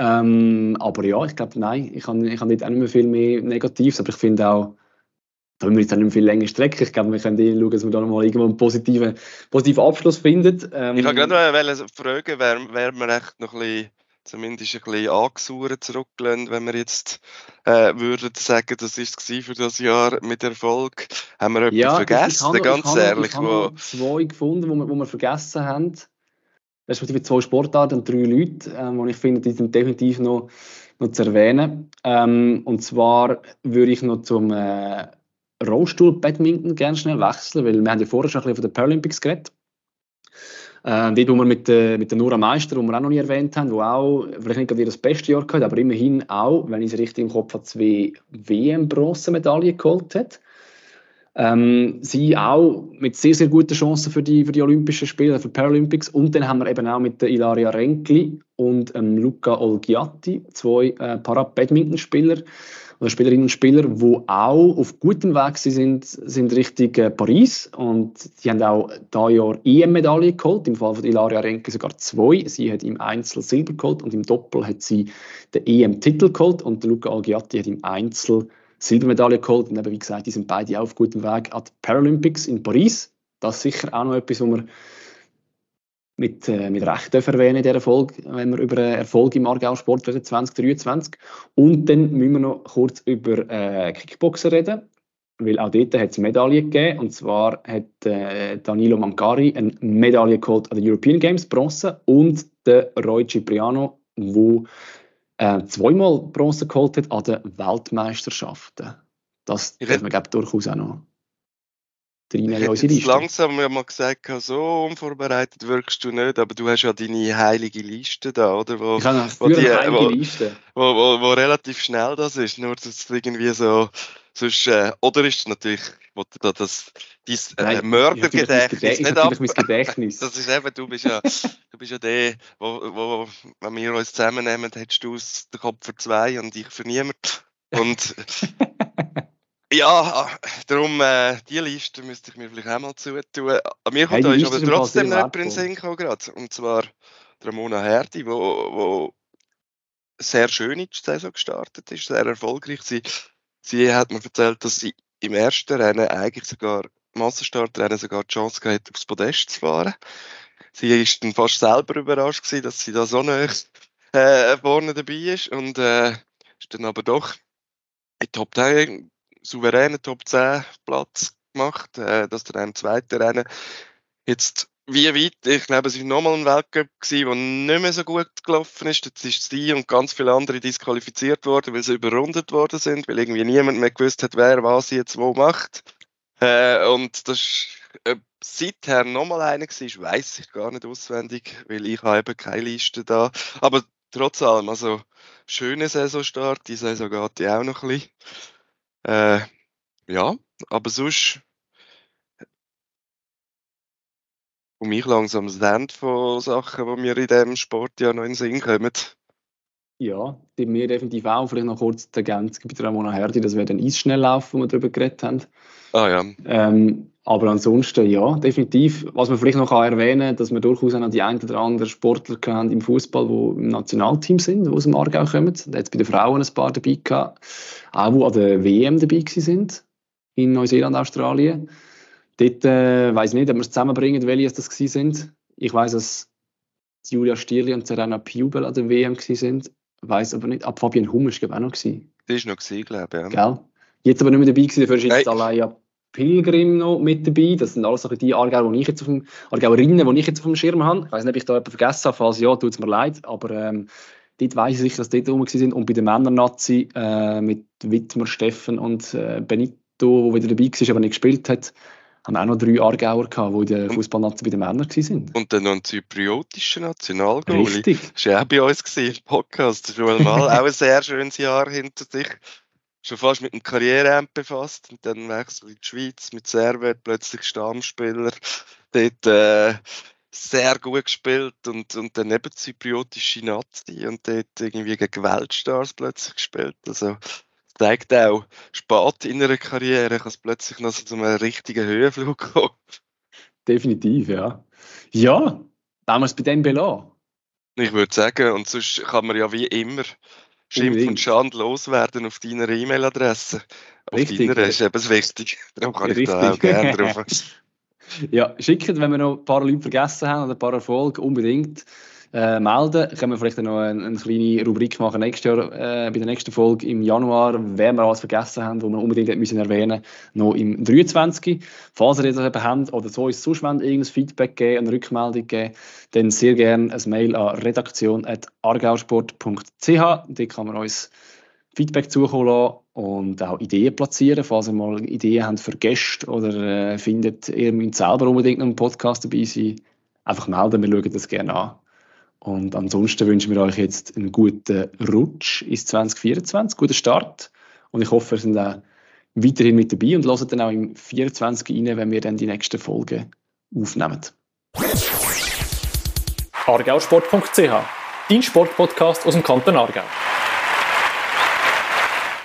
Ähm, aber ja, ich glaube, nein, ich habe ich hab nicht auch nicht mehr viel mehr Negatives, aber ich finde auch, da müssen wir jetzt auch nicht viel länger strecken. Ich glaube, wir können eh schauen, dass wir da nochmal irgendwo einen positiven, positiven Abschluss finden. Ähm, ich wollte gerade fragen, wäre wär man echt noch ein bisschen zumindest ein bisschen angesucht zurückgelehnt, wenn wir jetzt äh, würden sagen, das ist es für das Jahr mit Erfolg. Haben wir etwas ja, vergessen, ich, ich ganz noch, ehrlich? Ich habe zwei gefunden, wo wir, wo wir vergessen haben. Respektive zwei Sportarten und drei Leute, ähm, und ich finde, die sind definitiv noch, noch zu erwähnen. Ähm, und zwar würde ich noch zum äh, Rollstuhl-Badminton gerne schnell wechseln, weil wir haben ja vorher schon ein bisschen von den Paralympics geredet. Äh, dort, wo wir mit, äh, mit der Nora Meister, die wir auch noch nie erwähnt haben, die auch vielleicht nicht gerade das beste Jahr gehabt aber immerhin auch, wenn ich es richtig im Kopf habe, zwei WM-Bronzemedaillen geholt hat. Ähm, sie auch mit sehr, sehr guten Chancen für die, für die Olympischen Spiele, für die Paralympics. Und dann haben wir eben auch mit der Ilaria Renkli und ähm, Luca Olgiati, zwei äh, Para-Badminton-Spieler, oder Spielerinnen und Spieler, die auch auf gutem Weg sind, sind Richtung äh, Paris und die haben auch dieses Jahr EM-Medaille geholt, im Fall von Ilaria Renke sogar zwei. Sie hat im Einzel Silber geholt und im Doppel hat sie den EM-Titel geholt und Luca Algiati hat im Einzel Silbermedaille geholt und eben, wie gesagt, die sind beide auch auf gutem Weg an die Paralympics in Paris. Das ist sicher auch noch etwas, wo man mit, äh, mit Recht erwähnen in dieser Folge, wenn wir über Erfolg im Aargau Sport reden, 2023. Und dann müssen wir noch kurz über äh, Kickboxen reden, weil auch dort hat es Medaillen gegeben. Und zwar hat äh, Danilo Mancari eine Medaille geholt an den European Games, Bronze, und der Roy Cipriano, der äh, zweimal Bronze geholt hat an den Weltmeisterschaften. Das dürfen wir, glaube durchaus auch noch rein in unsere Liste. langsam mal gesagt, so unvorbereitet wirkst du nicht, aber du hast ja deine heilige Liste da, oder? Wo, ich habe eine wo die, heilige wo, Liste. Wo, wo, wo, relativ schnell das ist, nur dass es irgendwie so, sonst, äh, oder ist es natürlich, wo da das, dein äh, Mördergedächtnis nicht ab. mein Gedächtnis. Das ist eben, du bist ja, du bist ja der, wo, wo, wenn wir uns zusammennehmen, hättest du den Kopf für zwei und ich für niemand. Und Ja, darum, äh, die Liste müsste ich mir vielleicht auch mal zutun. Mir kommt hey, da aber trotzdem noch jemand in Sinn gerade. Und zwar Ramona Herdi, wo, wo sehr schön in die Saison gestartet ist, sehr erfolgreich. Sie, sie hat mir erzählt, dass sie im ersten Rennen eigentlich sogar, Massenstartrennen sogar die Chance gehabt aufs Podest zu fahren. Sie ist dann fast selber überrascht gewesen, dass sie da so nah äh, vorne dabei ist und äh, ist dann aber doch in Top 10 souveränen Top 10 Platz gemacht, äh, dass der im zweiten Rennen jetzt wie weit, ich glaube, es war nochmal ein Weltcup der nicht mehr so gut gelaufen ist. Jetzt ist sie und ganz viele andere disqualifiziert worden, weil sie überrundet worden sind, weil irgendwie niemand mehr gewusst hat, wer was jetzt wo macht. Äh, und das ist äh, seither nochmal einer war, weiß ich gar nicht auswendig, weil ich habe eben keine Liste da. Aber trotz allem, also schöne Saisonstart, die Saison geht ja auch noch ein bisschen. Äh, ja, aber sonst komme ich langsam das Ende von Sachen, die mir in diesem Sport ja noch in den Sinn kommen. Ja, die mir definitiv auch. Vielleicht noch kurz die Ergänzung bei Ramona Herdi, das wäre dann Eisschnelllauf, wo wir darüber geredet haben. Ah ja. Ähm, aber ansonsten, ja, definitiv. Was man vielleicht noch erwähnen kann, dass wir durchaus auch noch die ein oder anderen Sportler haben im Fußball, die im Nationalteam sind, die aus dem Aargau kommen. Da hat es bei den Frauen ein paar dabei gehabt, auch die an der WM dabei sind in Neuseeland, Australien. Dort äh, weiß ich nicht, ob wir es zusammenbringen, welche das sind. Ich weiß, dass Julia Stierli und Serena Piubel an der WM sind. Weiß aber nicht. Ab Fabian Humm ist auch noch gewesen. Die ist noch gewesen, glaube ich. Ja. Gell? Jetzt aber nicht mehr dabei gewesen, dafür ist jetzt hey. allein Pilgrim noch mit dabei. Das sind alles so die Aargauer, die ich jetzt auf dem, Aargauerinnen, die ich jetzt auf dem Schirm habe. Ich weiß nicht, ob ich da jemanden vergessen habe. Falls ja, tut es mir leid. Aber ähm, dort weiss ich, dass die dort rum sind. Und bei den Männern-Nazi äh, mit Wittmer, Steffen und äh, Benito, der wieder dabei war, aber nicht gespielt hat, haben wir auch noch drei Aargauer gehabt, die in der Fußballnazi bei den Männern waren. Und dann noch ein zypriotischer Nationalgoal. Richtig. Das war ja auch bei uns im Podcast. Das ist mal auch ein sehr schönes Jahr hinter sich schon fast mit dem Karriereamt befasst und dann wechselt in die Schweiz mit Servet, plötzlich Stammspieler, dort äh, sehr gut gespielt und, und dann eben zypriotische Nazi und dort irgendwie gegen Weltstars plötzlich gespielt. Also zeigt auch, spät in einer Karriere kann es plötzlich noch so zu einem richtigen Höhenflug kommen. Definitiv, ja. Ja, es bei dem belassen? Ich würde sagen, und sonst kann man ja wie immer Schimpf Unbedingt. und Schand loswerden auf deiner E-Mail-Adresse. Auf Richtig, deiner ja. ist eben wichtig. Darum kann ich da auch Richtig. gerne drauf. Ja, schickt, wenn wir noch ein paar Leute vergessen haben oder ein paar Erfolge, unbedingt äh, melden. Können wir vielleicht noch eine, eine kleine Rubrik machen nächstes Jahr, äh, bei der nächsten Folge im Januar, wer wir alles vergessen haben, wo wir unbedingt müssen erwähnen noch im 23. Falls ihr das eben habt oder so uns sonst wollt, irgendein Feedback geben, eine Rückmeldung geben, dann sehr gerne ein Mail an redaktion.argausport.ch. Dort kann man uns Feedback zukommen lassen und auch Ideen platzieren, falls ihr mal Ideen habt für Gäste oder äh, findet, ihr müsst selber unbedingt noch im Podcast dabei sein. Einfach melden, wir schauen das gerne an. Und ansonsten wünschen wir euch jetzt einen guten Rutsch ins 2024, guten Start. Und ich hoffe, ihr seid auch weiterhin mit dabei und hört dann auch im 24 rein, wenn wir dann die nächsten Folgen aufnehmen. argausport.ch, dein Sportpodcast aus dem Kanton Aargau.